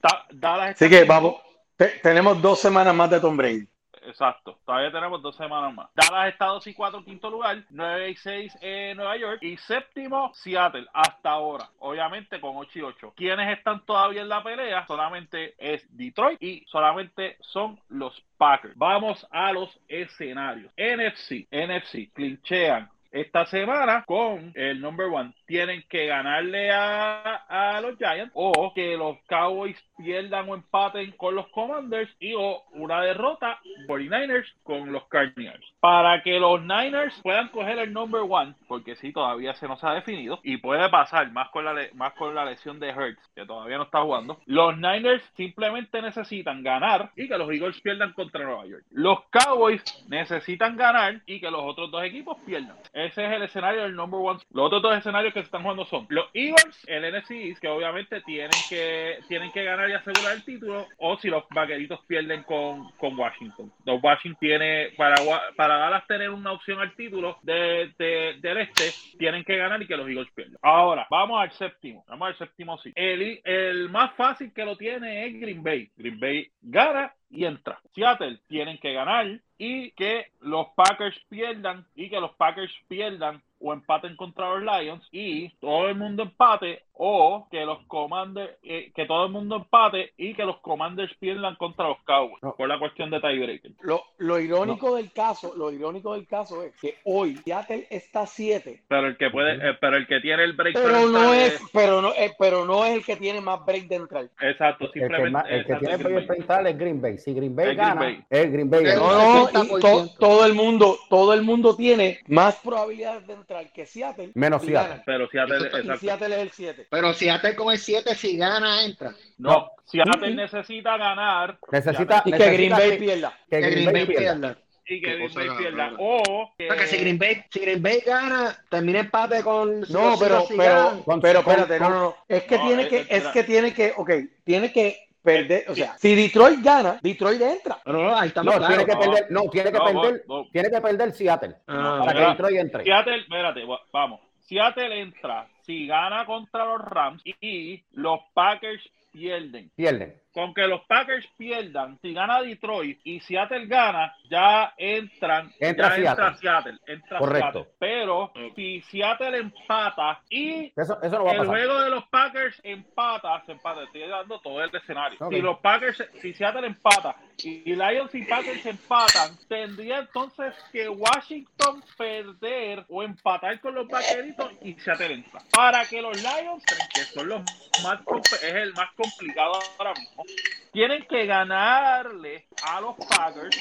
Así que vamos, te- tenemos dos semanas más de Tom Brady. Exacto, todavía tenemos dos semanas más. Dallas está 2 y 4 en quinto lugar, 9 y 6 en Nueva York y séptimo Seattle hasta ahora, obviamente con 8 y 8. ¿Quiénes están todavía en la pelea? Solamente es Detroit y solamente son los Packers. Vamos a los escenarios. NFC, NFC, clinchean esta semana con el number one. Tienen que ganarle a, a los Giants o que los Cowboys pierdan o empaten con los Commanders y o una derrota 49ers con los Cardinals. Para que los Niners puedan coger el number one, porque sí, todavía se nos ha definido y puede pasar más con la, más con la lesión de Hurts, que todavía no está jugando. Los Niners simplemente necesitan ganar y que los Eagles pierdan contra Nueva York. Los Cowboys necesitan ganar y que los otros dos equipos pierdan. Ese es el escenario del number one. Los otros dos escenarios que se están jugando son los Eagles, el NFC Que obviamente tienen que, tienen que ganar y asegurar el título, o si los vaqueritos pierden con, con Washington. Los Washington tiene, para, para Dallas tener una opción al título de, de- del este, tienen que ganar y que los Eagles pierdan. Ahora, vamos al séptimo. Vamos al séptimo sí. El, el más fácil que lo tiene es Green Bay. Green Bay gana y entra. Seattle tienen que ganar y que los Packers pierdan y que los Packers pierdan o empaten contra los Lions y todo el mundo empate o que los Commanders eh, que todo el mundo empate y que los Commanders pierdan contra los Cowboys No. por la cuestión de tiebreaker. Lo, lo irónico del caso, lo irónico del caso es que hoy Seattle está 7, Pero el que puede, eh, pero el que tiene el break pero no es, pero no, eh, pero no es el que tiene más break de entrar. exacto, El que, simplemente el que tiene Green que Bay. pensar es Green Bay. Si Green Bay Es Green gana, Bay. es Green Bay. No, no, y 60%. to- todo el mundo, todo el mundo tiene más probabilidades de entrar que Seattle. Menos Seattle. Pero Seattle, Y. Seattle es el 7. Pero si hasta con el 7, si gana, entra. No, Seattle Ujú. necesita ganar Necesita, Y que Green Bay que- pierda. que Que Green Bay pierda. y que Green Bay pierda. O que, Porque si Green Bay, si Green Bay gana, termina empate con. si No, pero, sí pero. Con- pero con- espérate, no, con- no, no. Es que No, tiene es- que, es- es que tiene que, ok, tiene que perder, o sea, si Detroit gana, Detroit entra. No, no, ahí estamos No, claros. tiene que No. perder, no, tiene que No, perder, tiene que perder Seattle Ah, para que mira. Detroit entre. Seattle, espérate, va- vamos. Seattle entra si gana contra los Rams y los Packers pierden. Pierden. con que los Packers pierdan, si gana Detroit y Seattle gana, ya entran, Entra ya Seattle. entra Seattle, entra Correcto. Seattle. Pero si Seattle empata y Eso, eso no va a el pasar. juego de los Packers empata, se empata, estoy dando todo el escenario. Si los Packers, si Seattle empata y Lions y Packers empatan, tendría entonces que Washington perder o empatar con los vaqueritos y Seattle entra. Para que los Lions, que son los más es el más complicado ahora mismo, tienen que ganarle a los Packers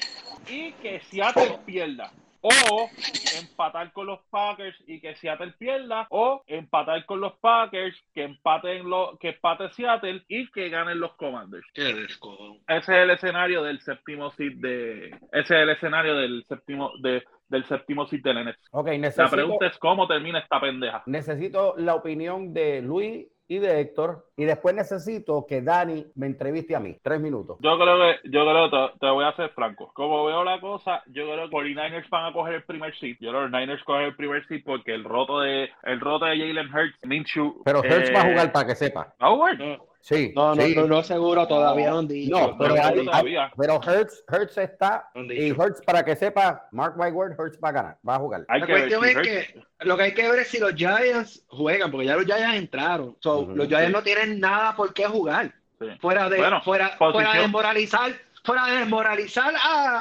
y que Seattle pierda. O empatar con los Packers y que Seattle pierda. O empatar con los Packers, que empaten los, que empate Seattle y que ganen los Commanders. Ese es el escenario del séptimo seed de. Ese es el escenario del séptimo de, del séptimo seed del NFC. Ok, La necesito, pregunta es cómo termina esta pendeja. necesito la opinión de Luis y de Héctor. Y después necesito que Dani me entreviste a mí. Tres minutos. Yo creo que, yo creo que te, te voy a ser franco. Como veo la cosa, yo creo que los 49ers van a coger el primer seed. Yo creo que los Niners cogen el primer seed porque el roto de, el roto de Jalen Hurts, Minshew. Pero Hertz eh, va a jugar para que sepa. ¿Va a jugar? Sí. No, no, sí. no, no seguro, todavía no han dicho. No, pero, no, hay- hay- todavía. pero Hertz, Hertz está. Y. Hertz, para que sepa, Mark my word, Hertz va a ganar, va a jugar. Hay La que cuestión si es que lo que hay que ver es si los Giants juegan, porque ya los Giants entraron. So, los Giants sí. no tienen nada por qué jugar. Sí. Fuera de, Bueno, fuera, posición. fuera de desmoralizar, fuera de desmoralizar a,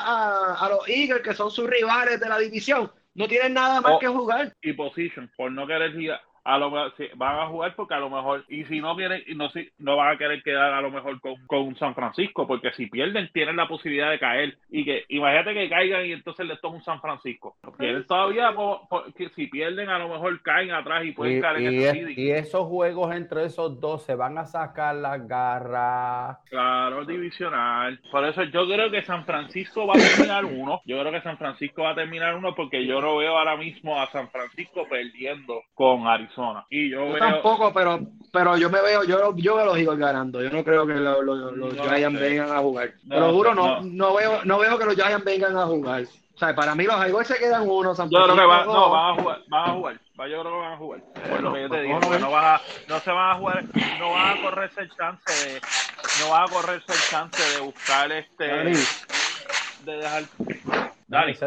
a, a los Eagles, que son sus rivales de la división. No tienen nada más Oh. que jugar. y position por no querer ir a lo mejor sí, van a jugar porque a lo mejor y si no quieren y no si no van a querer quedar a lo mejor con, con San Francisco porque si pierden tienen la posibilidad de caer y que imagínate que caigan y entonces les toca un San Francisco tienen todavía po- po- que si pierden a lo mejor caen atrás y pueden Y, caer en y ese es- y esos juegos entre esos dos se van a sacar las garras. Claro, divisional. Por eso yo creo que San Francisco va a terminar [coughs] uno. Yo creo que San Francisco va a terminar uno porque yo no veo ahora mismo a San Francisco perdiendo con Arizona. Y yo, Yo veo. tampoco, pero, pero yo me veo, yo, yo veo los Eagles ganando. Yo no creo que lo- lo- los No Giants sé. vengan a jugar. No Te lo juro, no, no. no veo, no veo que los Giants vengan a jugar. O sea, para mí los Eagles se quedan uno, San Yo creo que van, no, van a jugar, van a jugar. Va, Yo creo que van a jugar. Por lo que yo te digo, no, van a, no se van a jugar, no van a correrse el chance de, no van a correrse el chance de buscar este, Dani, de dejar. Dani, Dani, ese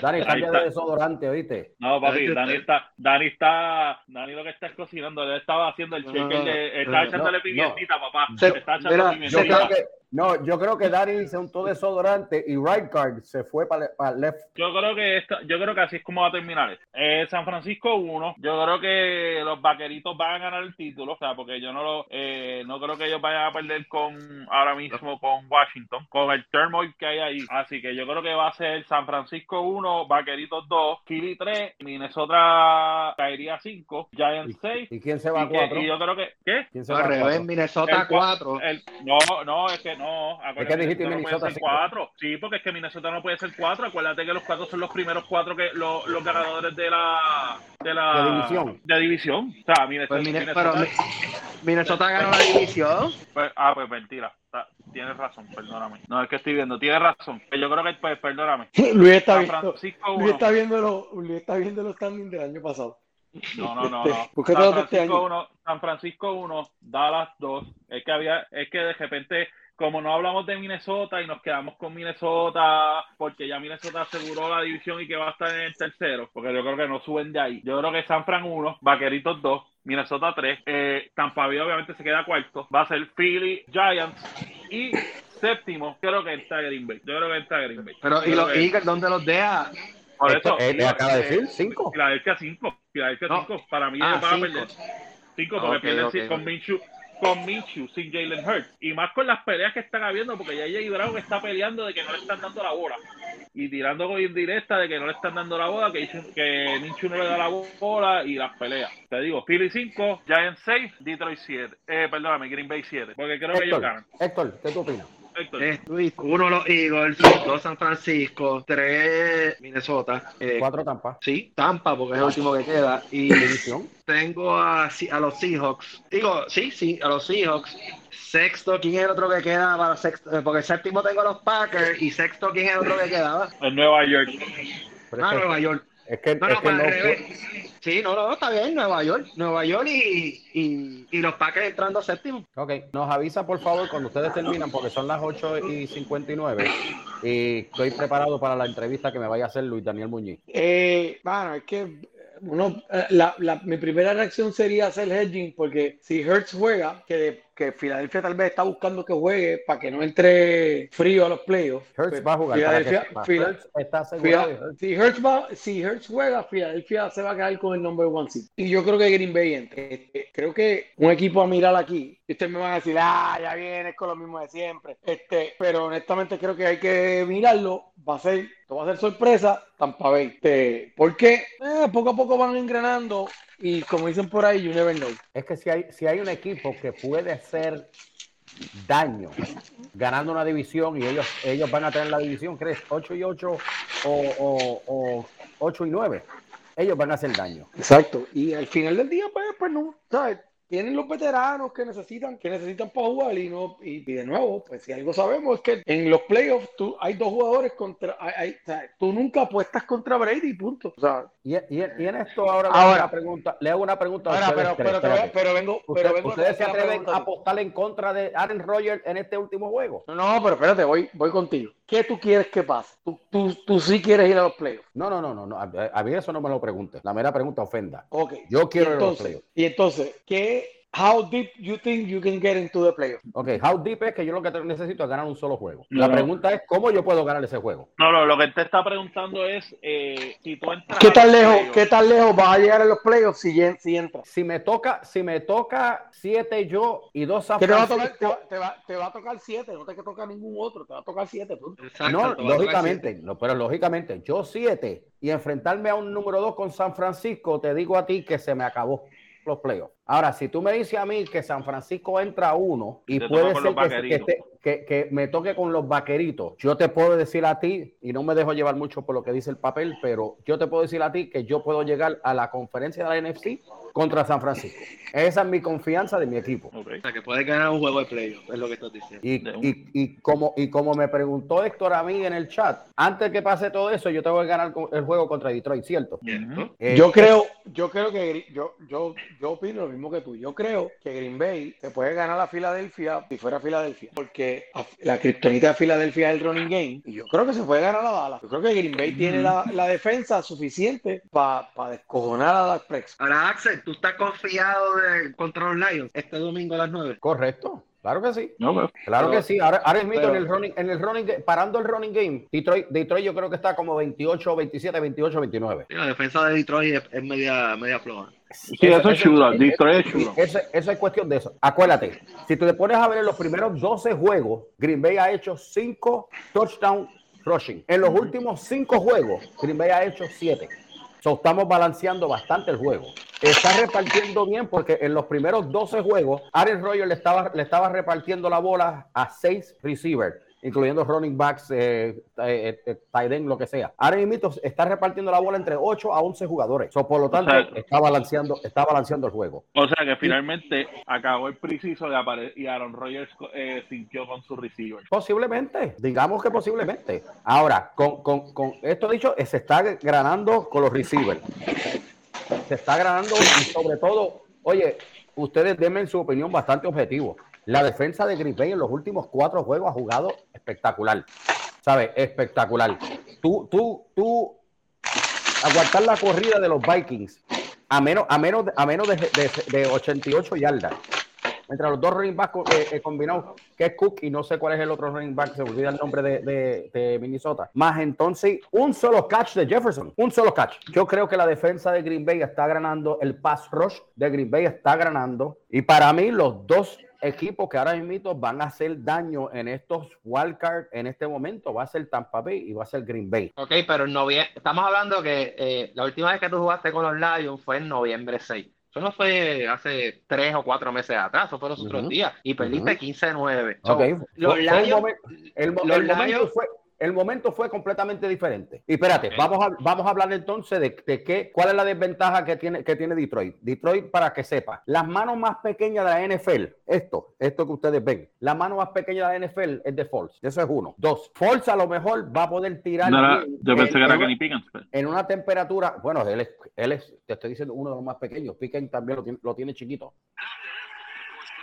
Dani, cambia está. de desodorante, ¿oíste? no papi, Dani, está, Dani está, Dani lo que está es cocinando, él estaba haciendo el No, shaker, no, no, echándole no. pimientita, papá, Se- está echando mira, Yo creo que, no, yo creo que Dani se untó desodorante y right guard se fue para, para left. Yo creo que esto, yo creo que así es como va a terminar. esto. Eh, San Francisco 1. Yo creo que los vaqueritos van a ganar el título, o sea, porque yo no lo, eh, no creo que ellos vayan a perder con ahora mismo con Washington, con el turmoil que hay ahí. Así que yo creo que va a ser San Francisco 1, Vaqueritos 2, Philly 3, Minnesota caería 5, Giants 6. ¿Y quién se va a Y, que- cuatro? y yo creo que, ¿qué? ¿Quién se va al a revés, cuatro? Minnesota El cua- 4. El, no, no, es que no. Acuérdate dijiste no Minnesota puede ser cuatro. Sí, porque es que Minnesota no puede ser cuatro. Acuérdate que los cuatro son los primeros cuatro que los, los ganadores de la de la De división. De división. O sea, Minnesota, Pues Minnesota- pero Mi- Minnesota ganó la división. pues- ah, pues mentira. Tienes razón, perdóname. No, es que estoy viendo, tienes razón. Yo creo que, pues, perdóname. [laughs] Luis está San viendo, Francisco Luis 1. está viendo los, Luis está viendo los standings del año pasado. No, no, no, Este, no. ¿por qué San este Francisco año? 1, San Francisco 1, Dallas 2. Es que había, es que de repente, como no hablamos de Minnesota y nos quedamos con Minnesota, porque ya Minnesota aseguró la división y que va a estar en el tercero, porque yo creo que no suben de ahí. Yo creo que San Fran 1, Vaqueritos 2, Minnesota 3, eh, Tampa Bay obviamente se queda cuarto, va a ser Philly, Giants y séptimo, creo que está Green Bay. Yo creo que está Green Bay. Pero, ¿y los Eagles dónde los deja? por Esto- eso, él le acaba de decir cinco. Filadelfia 5. Filadelfia No. 5. Para mí Ah, ellos van a cinco. perder. 5 Ah, porque ok, pierden ok, sin- con ok. Minshew. Con Minshew, sin Jalen Hurts. Y más con las peleas que están habiendo, porque ya Jay Brown está peleando de que no le están dando la bola. Y tirando con indirecta de que no le están dando la bola, que, que Minshew no le da la bola y las peleas. Te digo, Philly 5, Giants 6, Detroit 7. Eh, perdóname, Green Bay 7. Porque creo que ellos Héctor, ganan. Héctor, ¿qué tú opinas? Héctor. Eh, Luis, uno los Eagles, dos San Francisco, tres Minnesota, eh, Cuatro Tampa. sí, Tampa, porque es el último que queda, y tengo a, a los Seahawks, digo, sí, sí, a los Seahawks, sexto, ¿quién es el otro que queda para sexto? Eh, Porque séptimo tengo a los Packers, y sexto, ¿quién es el otro que quedaba? En Nueva York. Ah, Nueva York. Es que, No, es no, que para no fue-. Sí, no, no, está bien, Nueva York. Nueva York y, y, y los Packers entrando séptimo. Ok, nos avisa por favor cuando ustedes terminan, porque son las 8 y 59 y estoy preparado para la entrevista que me vaya a hacer Luis Daniel Muñiz. Eh, bueno, es que uno, eh, la, la- mi primera reacción sería hacer hedging, porque si Hertz juega, que, que Filadelfia tal vez está buscando que juegue para que no entre frío a los playoffs. Hertz pues, va a jugar. Filadelfia, Hertz está Fila- Hertz- si, Hertz va, si Hertz juega, Filadelfia se va a quedar con el number one seed. Y yo creo que Green Bay entre. Este, creo que un equipo a mirar aquí, y ustedes me van a decir, ah, ya vienes con lo mismo de siempre. Este, pero honestamente creo que hay que mirarlo. Va a ser, va a ser sorpresa, Tampa Bay. Este, porque eh, poco a poco van engranando y como dicen por ahí, you never know. Es que si hay, si hay un equipo que puede hacer daño ganando una división y ellos, ellos van a tener la división, ¿crees? 8 y 8 o, o, o 8 y 9. Ellos van a hacer daño. Exacto. Y al final del día, pues, pues no, ¿sabes? Tienen los veteranos que necesitan, que necesitan para jugar y no, y, y de nuevo, pues si algo sabemos es que en los playoffs tú hay dos jugadores contra, hay, hay- o sea, tú nunca apuestas contra Brady, punto. O sea, Y, y- y en esto ahora, le hago Ahora. una pregunta, le hago una pregunta ahora, pero, tres, pero, vengo, Usted- pero vengo ¿Ustedes se atreven a apostar en contra de Aaron Rodgers en este último juego? No, no, pero espérate, voy, voy contigo. ¿Qué tú quieres que pase? Tú, tú, tú sí quieres ir a los playoffs. No, no, no, no, no. A, a mí eso no me lo pregunte. La mera pregunta ofenda. Ok. Yo quiero y ir a los entonces, playoffs. y entonces, ¿qué, how deep you think you can get into the playoffs? Ok, how deep es que yo lo que necesito es ganar un solo juego. No, La pregunta es cómo yo puedo ganar ese juego. No, no, lo que te está preguntando es eh, si tú entras. ¿Qué tan lejos, playoffs. qué tan lejos vas a llegar a los playoffs si, en- si entras? Si me toca, si me toca siete yo y dos San Que te va, a tocar, Francisco, te, va, te va- te va a tocar siete, no te que tocar ningún otro, te va a tocar siete. Exacto, no, lógicamente, no, pero lógicamente, yo siete y enfrentarme a un número dos con San Francisco, te digo a ti que se me acabó los playoffs. Ahora, si tú me dices a mí que San Francisco entra uno y Te puede ser que, que, vaqueritos. esté- que- que me toque con los vaqueritos, yo te puedo decir a ti, y no me dejo llevar mucho por lo que dice el papel, pero yo te puedo decir a ti que yo puedo llegar a la conferencia de la NFC contra San Francisco. Esa es mi confianza de mi equipo. Ok. O sea, que puedes ganar un juego de playoff, es lo que estás diciendo. Y, De un- y- y como, y como me preguntó Héctor a mí en el chat, antes que pase todo eso, yo tengo que ganar el juego contra Detroit, ¿cierto? ¿Cierto? Eh, Yo creo, yo creo que yo, yo, yo opino lo mismo que tú. Yo creo que Green Bay se puede ganar a Filadelfia si fuera Filadelfia, porque la kriptonita de Filadelfia es el running game y yo creo que se puede ganar a Dallas. Yo creo que Green Bay tiene la, la defensa suficiente para descojonar a Dak Prescott. Ahora, Axel, ¿tú estás confiado de, contra los Lions este domingo a las 9? Correcto, claro que sí. No, pero- Claro pero- que sí. Ahora, ahora mismo pero- en el running, en el running, parando el running game, Detroit, Detroit yo creo que está como 28, 27, 28, 29. La defensa de Detroit es, es media, media floja. Sí, eso es chulo. Detroit es chulo. Eso, eso es cuestión de eso. Acuérdate, si tú te pones a ver en los primeros 12 juegos, Green Bay ha hecho 5 touchdown rushing. En los últimos 5 juegos, Green Bay ha hecho 7. So, estamos balanceando bastante el juego. Está repartiendo bien porque en los primeros 12 juegos, Aaron Rodgers le estaba, le estaba repartiendo la bola a 6 receivers, incluyendo running backs, eh, eh, eh, tight end, lo que sea. Ahora mismo está repartiendo la bola entre 8 a 11 jugadores. So, por lo tanto, sea- está, balanceando, está balanceando el juego. O sea que finalmente acabó el preciso de apare- y Aaron Rodgers eh, sintió con su receiver. Posiblemente, digamos que posiblemente. Ahora, con, con- con esto dicho, eh, se está granando con los receivers. Se está granando y sobre todo, oye, ustedes denme su opinión bastante objetivo. La defensa de Green Bay en los últimos cuatro juegos ha jugado espectacular. ¿Sabes? Espectacular. Tú, tú, tú, aguantar la corrida de los Vikings a menos, a menos, a menos de, de- de 88 yardas. Entre los dos running backs eh, eh, combinados, que es Cook y no sé cuál es el otro running back, se olvida el nombre de, de- de Minnesota. Más entonces, un solo catch de Jefferson, un solo catch. Yo creo que la defensa de Green Bay está ganando, el pass rush de Green Bay está ganando. Y para mí, los dos equipos que ahora mismo van a hacer daño en estos wildcards en este momento va a ser Tampa Bay y va a ser Green Bay. Ok, pero en noviembre, estamos hablando que eh, la última vez que tú jugaste con los Lions fue en noviembre 6. Eso no fue hace tres o cuatro meses atrás, eso fue los otros días. Y perdiste Ujú. 15-9. So, Ok. Los Lions, el, los el Lions- fue, el momento fue completamente diferente. Y espérate, vamos a, vamos a hablar entonces de, de qué, cuál es la desventaja que tiene, que tiene Detroit. Detroit, para que sepa, las manos más pequeñas de la NFL, esto, esto que ustedes ven, la mano más pequeña de la NFL es de Falls. Eso es uno. Dos, Falls a lo mejor va a poder tirar. No yo pensé que era en- Kenny Pickens. pero- en una temperatura, bueno, él es, él es, te estoy diciendo, uno de los más pequeños. Piquen también lo tiene, lo tiene chiquito.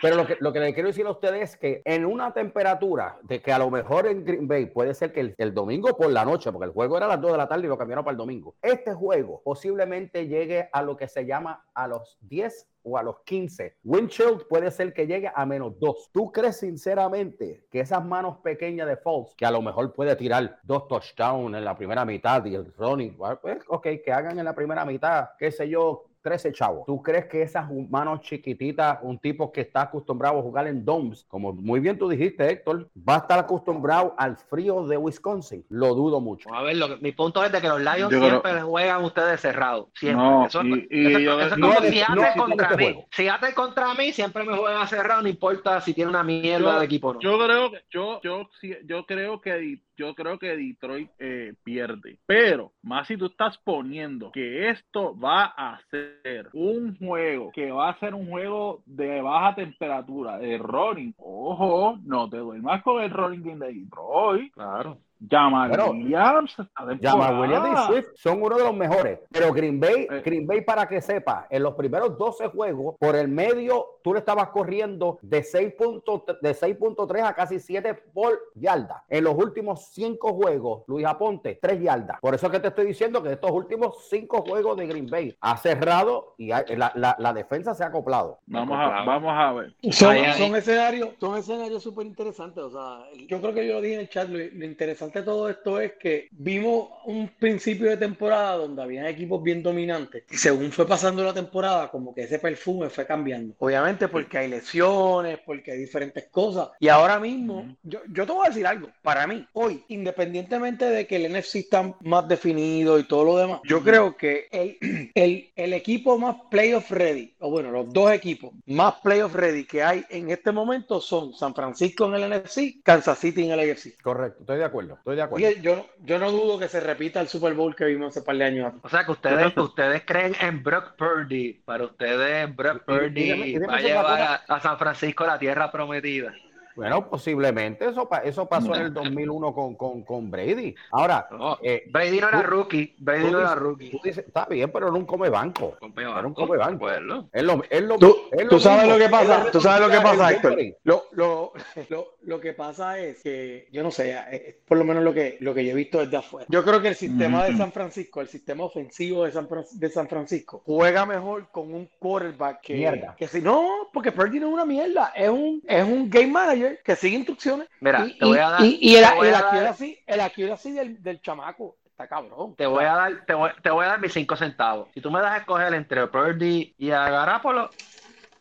Pero lo que, lo que le quiero decir a ustedes es que en una temperatura de que a lo mejor en Green Bay puede ser que el, el domingo por la noche, porque el juego era a las 2 de la tarde y lo cambiaron para el domingo, este juego posiblemente llegue a lo que se llama a los 10 o a los 15. Windshield puede ser que llegue a menos 2. ¿Tú crees sinceramente que esas manos pequeñas de Foles, que a lo mejor puede tirar dos touchdowns en la primera mitad y el running, pues, ok, que hagan en la primera mitad, qué sé yo, 13 chavos. ¿Tú crees que esas manos chiquititas, un tipo que está acostumbrado a jugar en domes, como muy bien tú dijiste, Héctor, va a estar acostumbrado al frío de Wisconsin? Lo dudo mucho. A ver, lo que- mi punto es de que los Lions Yo creo- siempre juegan ustedes cerrados. Siempre. No, eso, y- y eso- yo- eso es no como si no contra este mí. juego. Si haces contra mí, siempre me juegan cerrado, no importa si tiene una mierda Yo- de equipo o no. Yo creo que yo yo sí- yo creo que yo creo que Detroit eh, pierde, pero más si tú estás poniendo que esto va a ser un juego que va a ser un juego de baja temperatura de running, ojo, no te duermas con el running game de Detroit. Claro. Jamal Williams, Jamal. Williams y Swift son uno de los mejores. Pero Green Bay, Eh. Green Bay, para que sepa, en los primeros 12 juegos, por el medio, tú le estabas corriendo de 6 puntos- de 6.3 a casi 7 por yarda. En los últimos 5 juegos, Luis Aponte, 3 yardas. Por eso es que te estoy diciendo que estos últimos 5 juegos de Green Bay ha cerrado y ha- la, la- la defensa se ha acoplado. Vamos a, vamos a ver. Son escenarios, son escenarios súper interesantes. O sea, yo creo que yo lo dije en el chat. Lo, lo interesante de todo esto es que vimos un principio de temporada donde había equipos bien dominantes. Y según fue pasando la temporada, como que ese perfume fue cambiando. Obviamente porque hay lesiones, porque hay diferentes cosas. Y ahora mismo, yo, yo te voy a decir algo. Para mí, hoy, independientemente de que el NFC está más definido y todo lo demás, yo creo que el, el, el equipo más playoff ready, o bueno, los dos equipos más playoff ready que hay en este momento son San Francisco en el NFC, Kansas City en el AFC. Correcto, estoy de acuerdo, estoy de acuerdo. yo, yo no dudo que se repita el Super Bowl que vimos hace par de años atrás. O sea que ustedes, ustedes creen en Brock Purdy. Para ustedes, Brock Y- y- y Purdy y va a llevar a, a San Francisco la tierra prometida. Bueno, posiblemente eso, pa- eso pasó en el [laughs] 2001 con, con, con Brady. Ahora, No, eh, Brady no era tú- rookie. Brady tú no era rookie. tú dices, está bien, pero era un come banco. Era un banco, come banco. acuerdo. Es lo, es lo, Tú, es tú sabes lo que pasa, Es tú sabes lo que pasa, Héctor. Lo, lo, [laughs] lo, lo que pasa es que, yo no sé, eh, por lo menos lo que, lo que yo he visto desde afuera. Yo creo que el sistema de. San Francisco, el sistema ofensivo de San, de San Francisco, juega mejor con un quarterback que, Mierda. que si no, porque Purdy no es una mierda, es un, es un game manager que sigue instrucciones. Mira, y, te voy a dar- y- y el, el accuracy, el accuracy del, del chamaco está cabrón. Te voy a dar, te voy, te voy a dar mis cinco centavos. Si tú me das a escoger entre Purdy y a Garapolo,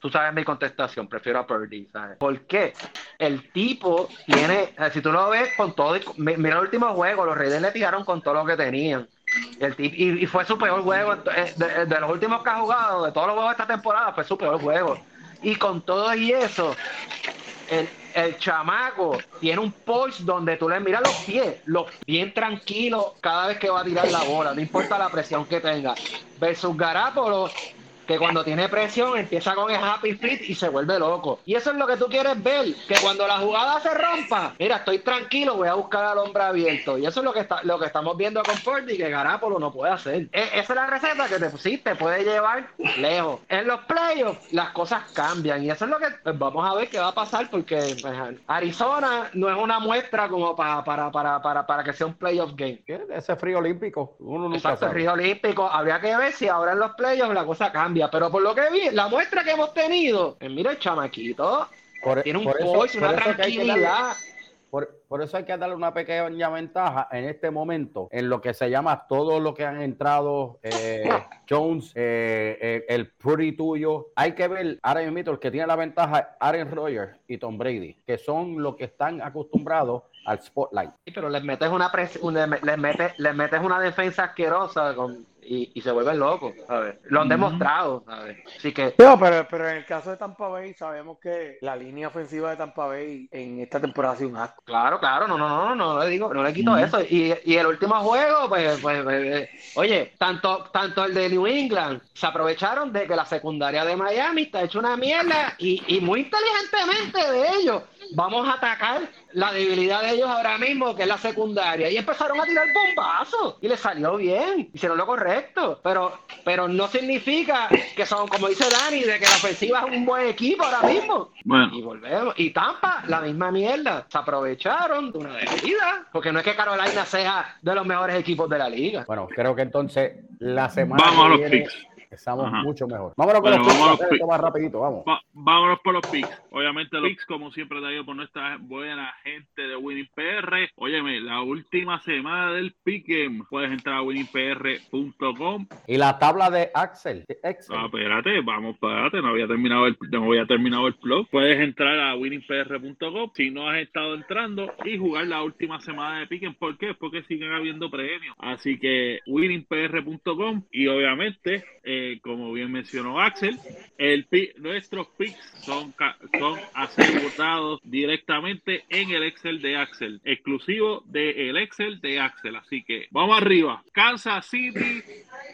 tú sabes mi contestación, prefiero a Purdy, ¿sabes? ¿Por qué? El tipo tiene, si tú lo ves con todo, mira el último juego, los Raiders le tiraron con todo lo que tenían. El tip, y, y fue su peor juego, eh, de, de los últimos que ha jugado, de todos los juegos de esta temporada, fue su peor juego. Y con todo y eso, el, el chamaco tiene un pulse donde tú le miras los pies, los bien tranquilos cada vez que va a tirar la bola, no importa la presión que tenga. Versus Garapolo, que cuando tiene presión empieza con el happy feet y se vuelve loco. Y eso es lo que tú quieres ver, que cuando la jugada se rompa, mira, estoy tranquilo, voy a buscar al hombre abierto. Y eso es lo que está, lo que estamos viendo con Purdy, que Garapolo no puede hacer. E- esa es la receta que te pusiste, puede llevar lejos. En los playoffs las cosas cambian y eso es lo que pues, vamos a ver qué va a pasar porque pues, Arizona no es una muestra como para, para, para, para, para que sea un playoff game. Ese frío olímpico, uno nunca Exacto, sabe. Río Olímpico. Habría que ver si ahora en los playoffs la cosa cambia. Pero por lo que vi, la muestra que hemos tenido, eh, mira el chamaquito, Por, tiene un poise, una darle- tranquilidad. Por, por eso hay que darle una pequeña ventaja en este momento, en lo que se llama todo lo que han entrado, eh, [laughs] Jones, eh, eh, el Purdy tuyo. Hay que ver, ahora mismo el que tiene la ventaja, Aaron Rodgers y Tom Brady, que son los que están acostumbrados al spotlight. Sí, pero les metes una, pres- les metes, les metes una defensa asquerosa con- y, y se vuelven locos, ¿sabes? Lo han demostrado, ¿sabes? Así que No, pero, pero en el caso de Tampa Bay, sabemos que la línea ofensiva de Tampa Bay en esta temporada ha sido un asco. Claro, claro, no, no, no, no, no le digo, no le quito eso. Y, y el último juego, pues, pues, pues, eh, oye, tanto, tanto el de New England se aprovecharon de que la secundaria de Miami está hecha una mierda y, y muy inteligentemente de ellos. Vamos a atacar la debilidad de ellos ahora mismo, que es la secundaria. Y empezaron a tirar bombazos y les salió bien, hicieron lo correcto. Pero, pero no significa que son, como dice Dani, de que la ofensiva es un buen equipo ahora mismo. Bueno, Y volvemos. Y Tampa, la misma mierda. Se aprovecharon de una debilidad. Porque no es que Carolina sea de los mejores equipos de la liga. Bueno, creo que entonces la semana vamos a los viene picks. Estamos Ajá. mucho mejor. Vámonos con Bueno, los picks, vamos esto rapidito, vamos. Va- vámonos por los picks. Obviamente los picks, como siempre, traído por nuestra buena gente de Winning PR. Óyeme, la última semana del Pick'em. Puedes entrar a winningpr.com. Y la tabla de Axel, de Excel. Ah, espérate, vamos, espérate, no había terminado el, no había terminado el blog. Puedes entrar a winningpr.com si no has estado entrando y jugar la última semana de Piquen. ¿Por qué? Porque siguen habiendo premios. Así que winningpr.com y obviamente, eh, como bien mencionó Axel, el nuestros picks son, son directamente en el Excel de Axel, exclusivo del Excel de Axel. Así que vamos arriba. Kansas City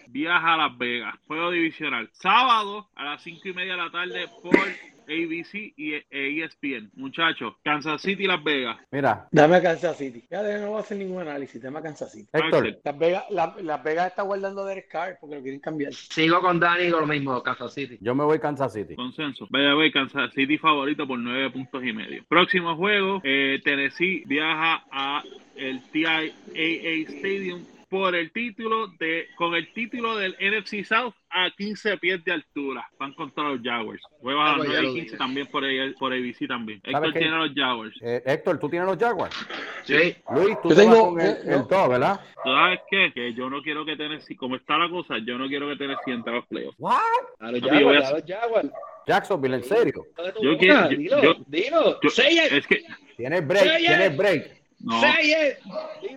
viaja a Las Vegas, juego divisional. Sábado a las cinco y media de la tarde por ABC y e ESPN. Muchachos, Kansas City y Las Vegas. Mira, Dame a Kansas City. Ya no voy a hacer ningún análisis. Dame a Kansas City. Héctor. Las Vegas, la- Las Vegas está guardando a Derek Carr porque lo quieren cambiar. Sigo con Dani con lo mismo, Kansas City. yo me voy Kansas City. Consenso. Vaya, vaya, Kansas City favorito por nueve puntos y medio. Próximo juego, eh, Tennessee viaja a el TIAA Stadium por el título de con el título del NFC South a 15 pies de altura. Van contra los Jaguars. Juega a Ah, las pues ya 9 lo y 15 dije. también por, ahí- por ABC también. ¿Sabes Héctor qué? tiene los Jaguars. Eh, Héctor, ¿tú tienes los Jaguars? Sí. Luis, tú Yo te vas tengo- con el, el todo, ¿verdad? ¿Tú sabes qué? Que yo no quiero que Tennessee, como está la cosa, yo no quiero que Tennessee entre a los playoffs. What? A los voy a- Jaguars, a los Jaguars. Jacksonville, en serio. Yo quiero- dilo, yo- dilo. Yo- es que, Tienes break, tienes break. No.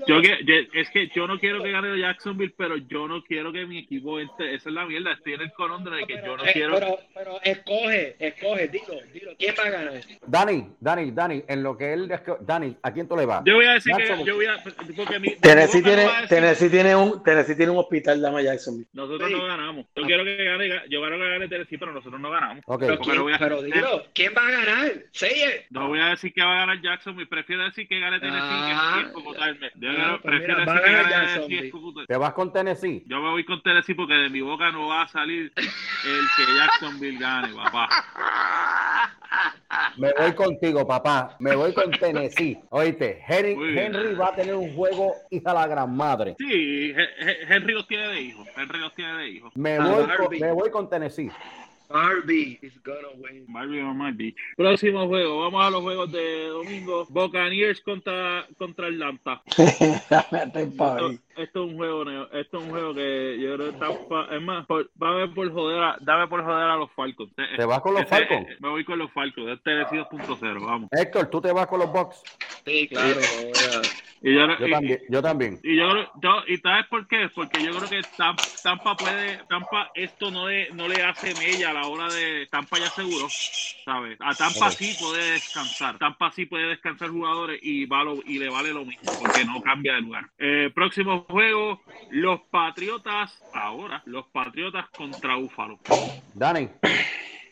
Yo que, yo- es que yo no quiero que gane Jacksonville, pero yo no quiero que mi equipo entre. Esa es la mierda. Estoy en el conondro de que yo no Eh, quiero. pero, pero escoge, escoge, dilo, dilo. ¿Quién va a ganar? Dani, Dani, Dani, en lo que él... Dani, ¿a quién tú le vas? Yo voy a decir que yo voy a. Porque mi, Tennessee tiene, a Tennessee tiene un, Tennessee tiene un hospital, dame a Jacksonville. Nosotros Sí. no ganamos. Yo quiero que gane. Yo quiero que gane Tennessee, pero nosotros no ganamos. Ok, Pero, Porque ¿quién- lo voy a- pero dilo, ¿quién va a ganar? It. No voy a decir que va a ganar Jacksonville. Prefiero decir que gane Tennessee Ah, Yo ah, pues prefiero mira, decir que gane Tennessee te vas con Tennessee. Yo me voy con Tennessee porque de mi boca no va a salir el que Jacksonville gane, papá. Me voy contigo, papá. Me voy con Tennessee. Oíste, Henry. Henry va a tener un juego hija la gran madre. Sí, He- He- Henry los tiene de hijos. Henry los tiene de hijos. Me Ah, voy, con, me voy con Tennessee. Barbie is gonna win. Barbie on my beach. Próximo juego, vamos a los juegos de domingo. Buccaneers contra, contra Atlanta. [laughs] dame a Tampa Esto, es un juego, neo- esto es un juego que yo creo que Tampa, es más, por, dame por joder a, dame por joder a los Falcons. ¿Te vas con los [laughs] ese- Falcons? me voy con los Falcons, este Tennessee 2.0, vamos. Héctor, tú te vas con los Bucks. Sí, claro. Y yo, Yo y- también, yo también. Y yo, yo- y sabes por qué? Porque yo creo que Tam- Tampa puede, Tampa esto no le, no le hace mella a la hora de Tampa ya seguro, ¿sabes? A Tampa sí puede descansar, Tampa sí puede descansar jugadores y va lo- y le vale lo mismo porque no cambia de lugar. Eh, próximo juego, los Patriotas, ahora, los Patriotas contra Búfalo, Dani,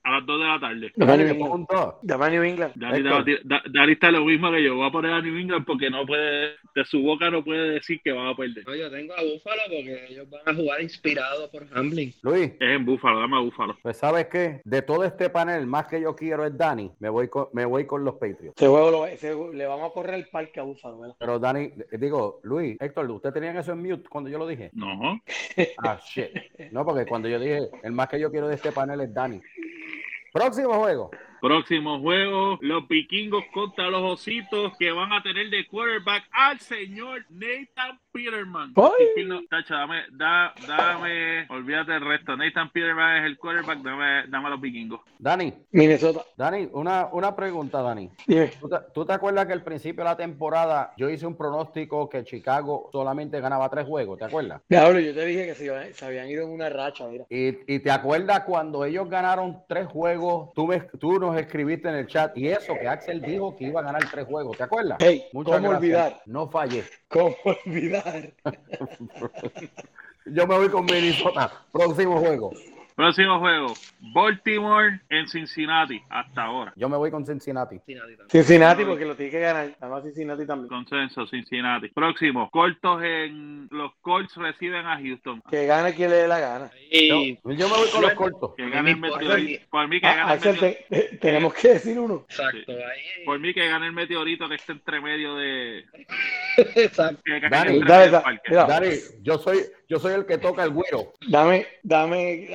a las 2 de la tarde. Dame a Dani, New England. Dame a New England. Dani, te va a está lo mismo que yo, voy a poner a New England porque no puede, de su boca no puede decir que van a perder. No, yo tengo a Buffalo porque ellos van a jugar inspirados por Hamlin. Luis, Es en Búfalo, dame a Búfalo. pues sabes qué, de todo este panel, más que yo quiero es Dani. Me voy con, me voy con los Patriots. Ese juego lo- ese le vamos a correr el parque a Búfalo, ¿verdad? Pero Dani, digo, Luis, Héctor, ¿ustedes tenían eso en mute cuando yo lo dije? No, Ah, shit. No, porque cuando yo dije, el más que yo quiero de este panel es Dani. Próximo juego. Próximo juego, los vikingos contra los ositos que van a tener de quarterback al señor Nathan Peterman. ¡Ay! No, tacho, dame, da- dame, olvídate del resto. Nathan Peterman es el quarterback, dame, dame a los vikingos. Dani, Minnesota. Dani, una, una pregunta, Dani. Dime. ¿Tú te, tú te acuerdas que al principio de la temporada yo hice un pronóstico que Chicago solamente ganaba tres juegos? ¿Te acuerdas? Diablo, yo te dije que se, iban- se habían ido en una racha, mira. Y, y te acuerdas cuando ellos ganaron tres juegos, tú, me- tú nos escribiste en el chat y eso, que Axel dijo que iba a ganar tres juegos, ¿te acuerdas? Hey, Muchas ¿cómo gracias. olvidar? No fallé. ¿Cómo olvidar? [laughs] Yo me voy con Minnesota. Próximo juego. Próximo juego, Baltimore en Cincinnati, hasta ahora. Yo me voy con Cincinnati. Cincinnati, porque lo tiene que ganar. Además, Cincinnati también. Consenso, Cincinnati. Próximo, cortos en los Colts reciben a Houston. Que gane quien le dé la gana. Yo, Y yo me voy con los cortos. Que gane el Por mí que Ah, gane el Axel, te- te- tenemos que decir uno. exacto, ahí. Por mí que gane el meteorito que esté entre medio de. [laughs] Exacto. Dale, dale. Dani, yo soy, yo soy el que toca el güero. Dame, dame,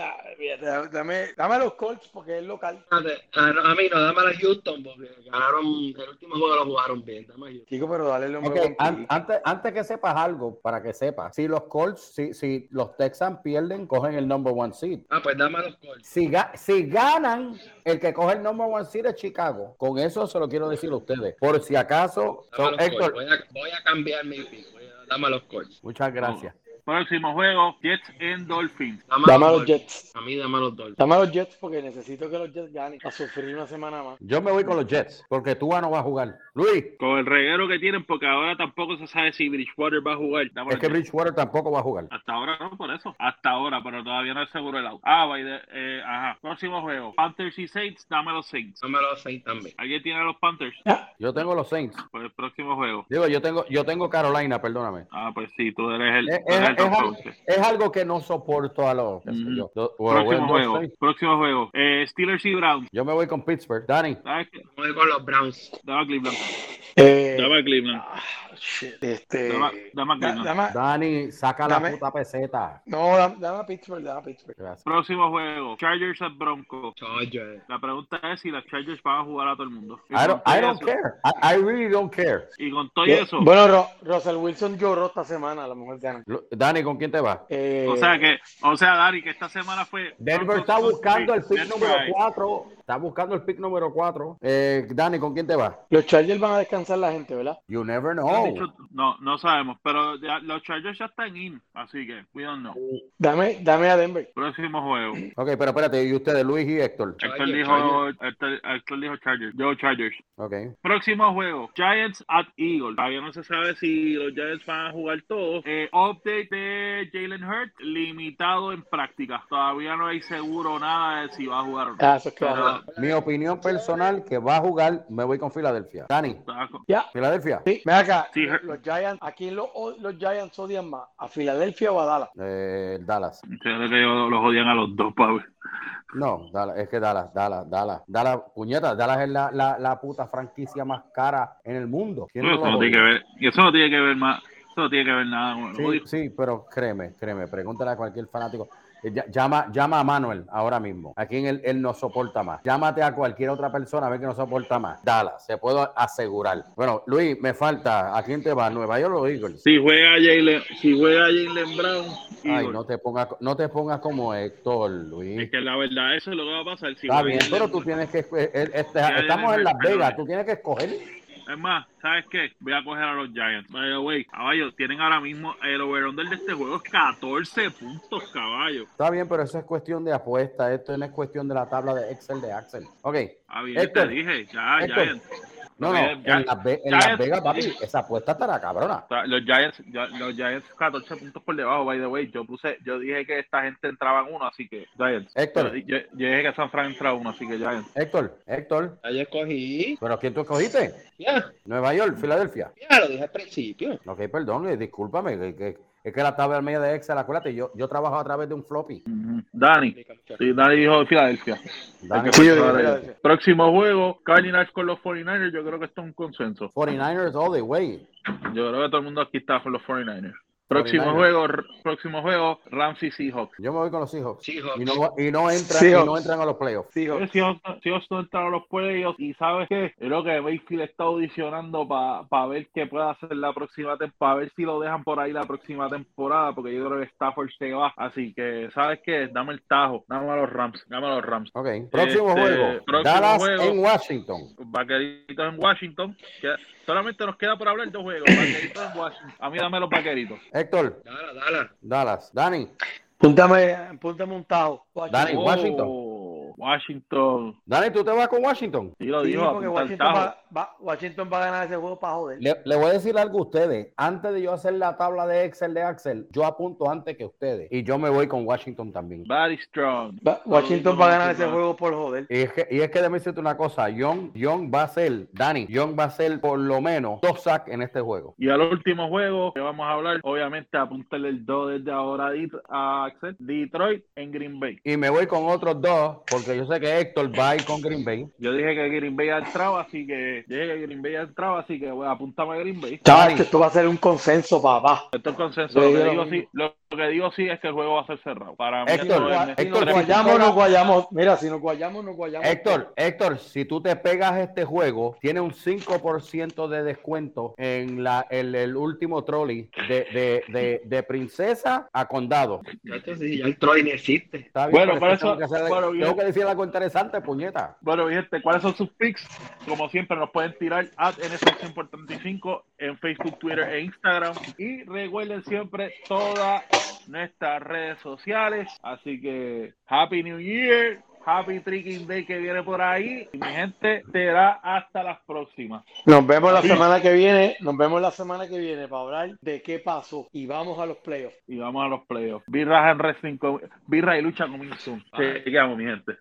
dame, dame los Colts porque es local. A, a mí no, dame a Houston porque ganaron el último juego lo jugaron bien. Dame a Houston. Chico, pero dale el nombre Ok, con an- P. antes, antes que sepas algo, para que sepas, si los Colts, si, si los Texans pierden, cogen el number one seed. Ah, pues dame a los Colts. Si, ga- si ganan, el que coge el number one seed es Chicago. Con eso se lo quiero decir a ustedes. Por si acaso, Dame a so, los Colts. Héctor, Voy, a, voy a cambiar mi a, dame a los Colts. muchas gracias. Próximo juego, Jets en Dolphins. Dame a los. Jets. A mí dame a los Dolphins. Dame a los Jets porque necesito que los Jets ganen. A sufrir una semana más. Yo me voy con los Jets, porque Tua no va a jugar. Luis, Con el reguero que tienen, porque ahora tampoco se sabe si Bridgewater va a jugar. Dame es que Jets. Bridgewater tampoco va a jugar. Hasta ahora no, por eso. Hasta ahora, pero todavía no es seguro el out. Ah, by the- eh, ajá. Próximo juego. Panthers y Saints, dame a los Saints. Dame a los Saints también. ¿Alguien tiene a los Panthers? Yo tengo los Saints. Pues el próximo juego. Digo, yo tengo, yo tengo Carolina, perdóname. Ah, pues sí, tú eres el, Es, es- el es es algo que no soporto a los. yo. Do- bueno, Próximo bueno, juego. Próximo juego. Eh, Steelers y Browns. Yo me voy con Pittsburgh. Dani. Voy con los Browns. Dame a Cleveland. eh, Dame a Cleveland. ah, shit, este, Dame, dame a da- Cleveland. dame a- Dani, saca la Dame- puta peseta. no, dame, dame a Pittsburgh, dame a Pittsburgh. Gracias. Próximo juego. Chargers at Broncos. Chargers. La pregunta es si las Chargers van a jugar a todo el mundo. Y I don't, I don't care. I, I really don't care. Y con todo Yo- eso. Bueno, Ro- Russell Wilson lloró esta semana, a lo mejor gana. Lo- Dani, ¿con quién te vas? Eh, O sea que, o sea, Dari, que esta semana fue. Denver está buscando el pick número 4. Está buscando el pick número 4. Eh, Dani, ¿con quién te vas? los Chargers van a descansar la gente, ¿verdad? You never No, know. no, no sabemos, pero ya- los Chargers ya están in, así que we don't know. Dame, dame a Denver. Próximo juego. Ok, pero espérate, ¿y ustedes, Luis y Héctor? Héctor dijo, Héctor, Héctor dijo Chargers. Yo Chargers. Ok. Próximo juego, Giants at Eagles. Todavía no se sabe si los Giants van a jugar todos. Eh, update de Jalen Hurts, limitado en práctica. Todavía no hay seguro nada de si va a jugar o no. Ah, eso es Pero, Mi opinión personal, que va a jugar, me voy con Filadelfia. Dani, Ya. Filadelfia. Sí, ven acá. Sí, los, Giants, ¿a quién los, los Giants odian más? ¿A Filadelfia o a Dallas? Eh, Dallas. Yo creo que ellos los odian a los dos, Pablo. No, Dallas, es que Dallas, Dallas, Dallas, Dallas, puñeta, Dallas es la, la, la puta franquicia más cara en el mundo. ¿Quién no Eso no tiene que ver, eso no tiene que ver más, eso no tiene que ver nada con el Sí, sí, pero créeme, créeme, pregúntale a cualquier fanático. Eh, Llama, llama a Manuel ahora mismo. A quien él, él no soporta más. Llámate a cualquier otra persona a ver que no soporta más. Dallas, se puedo asegurar. Bueno, Luis, me falta. ¿A quién te va? Nueva York o Eagles? Si juega Jalen, si juega Jalen Brown, Ay, no te pongas, no te pongas como Héctor, Luis. es que la verdad eso es lo que va a pasar. Si Está bien, pero tú tienes que. eh, este- Ya, estamos en Las Vegas, tú tienes que escoger. Es más, ¿sabes qué? Voy a coger a los Giants. By the way, caballo, tienen ahora mismo el over-under de este juego es 14 puntos, caballo. Está bien, pero eso es cuestión de apuesta. Esto no es cuestión de la tabla de Excel de Axel. Ok. Ah, bien, Héctor, te dije, ya, Héctor. Giants. No, no, Ya- en Las, Ve- en ya Las es- Vegas, papi, esa apuesta estará cabrona. Los Giants, los Giants 14 puntos por debajo, by the way. Yo puse, yo dije que esta gente entraba en uno, así que Giants. Héctor. Yo, yo- yo dije que San Fran entraba en uno, así que Giants. Héctor, Héctor, Ahí escogí. ¿pero quién tú escogiste? Ya, Nueva York, Filadelfia. ya lo dije al principio. Ok, perdón, eh, discúlpame, que, que- es que la tabla media de Excel, acuérdate, yo, yo trabajo a través de un floppy. Dani. Sí, Dani dijo Filadelfia. Dani, Sí. Filadelfia. Próximo juego, Cardinals con los 49ers. Yo creo que esto es un consenso. 49ers all the way. Yo creo que todo el mundo aquí está con los 49ers. Próximo 49ers. juego, próximo juego, Ramsey Seahawks. Yo me voy con los Seahawks. Seahawks. Y no, y no entran, Seahawks. y no entran a los playoffs. Sí, Eh, Si Houston, si Houston entra a los playoffs y sabes que creo que Mayfield está audicionando para ver qué puede hacer la próxima temporada, para ver si lo dejan por ahí la próxima temporada, porque yo creo que Stafford se va. Así que, ¿sabes qué? Dame el tajo, dame a los Rams, dame a los Rams. Ok. Próximo Este, juego. próximo Dallas juego. en Washington. Vaqueritos en Washington. que solamente nos queda por hablar dos juegos. [coughs] Vaqueritos en Washington. A mí dame los vaqueritos. Héctor, Dala, dala. Dallas. Dani, Púntame, púntame un tajo. Dani, Oh, Washington. Dani, ¿tú te vas con Washington? Sí, lo Sí, dijo. porque Washington va, va- Washington va a ganar ese juego para joder. Le, le voy a decir algo a ustedes. Antes de yo hacer la tabla de Excel de Axel, yo apunto antes que ustedes. Y yo me voy con Washington también. Very strong. Va- Washington va a ganar ese juego por joder. Y es que, y es que déjame decirte una cosa. Young, Young va a ser, Dani, Young va a ser por lo menos dos sacks en este juego. Y al último juego que vamos a hablar, obviamente apúntale el 2 desde ahora a Axel. Detroit en Green Bay. Y me voy con otros dos, porque yo sé que Héctor va a ir con Green Bay. Yo dije que Green Bay ha entrado, así que dije que Green Bay ha entrado, así que bueno, apúntame a Green Bay. Chaval, esto va a ser un consenso, papá. Esto es consenso. Lo que, digo sí, lo que digo sí es que el juego va a ser cerrado. Para mí Héctor, esto es- Si nos Héctor, guayamos, nos guayamos. Mira, si nos guayamos, nos guayamos. Héctor, Héctor, si tú te pegas este juego, tiene un 5% de descuento en la, el, el último trolley de, de, de, de princesa a condado. Esto sí, ya el Troy ni existe. Está bien, Bueno, que eso- tengo que, hacer- bueno, bien. tengo que decir algo interesante, puñeta. Bueno, mi gente, ¿cuáles son sus picks? Como siempre, nos pueden tirar at NFL por 35 en Facebook, Twitter e Instagram. Y recuerden siempre todas nuestras redes sociales. Así que, Happy New Year. Happy Tricking Day que viene por ahí. Y mi gente, será hasta las próximas. Nos vemos la Sí. semana que viene. Nos vemos la semana que viene para hablar de qué pasó. Y vamos a los playoffs. Y vamos a los playoffs. Birra en Wrestling, Birra y lucha con Soon. Chequeamos, mi gente.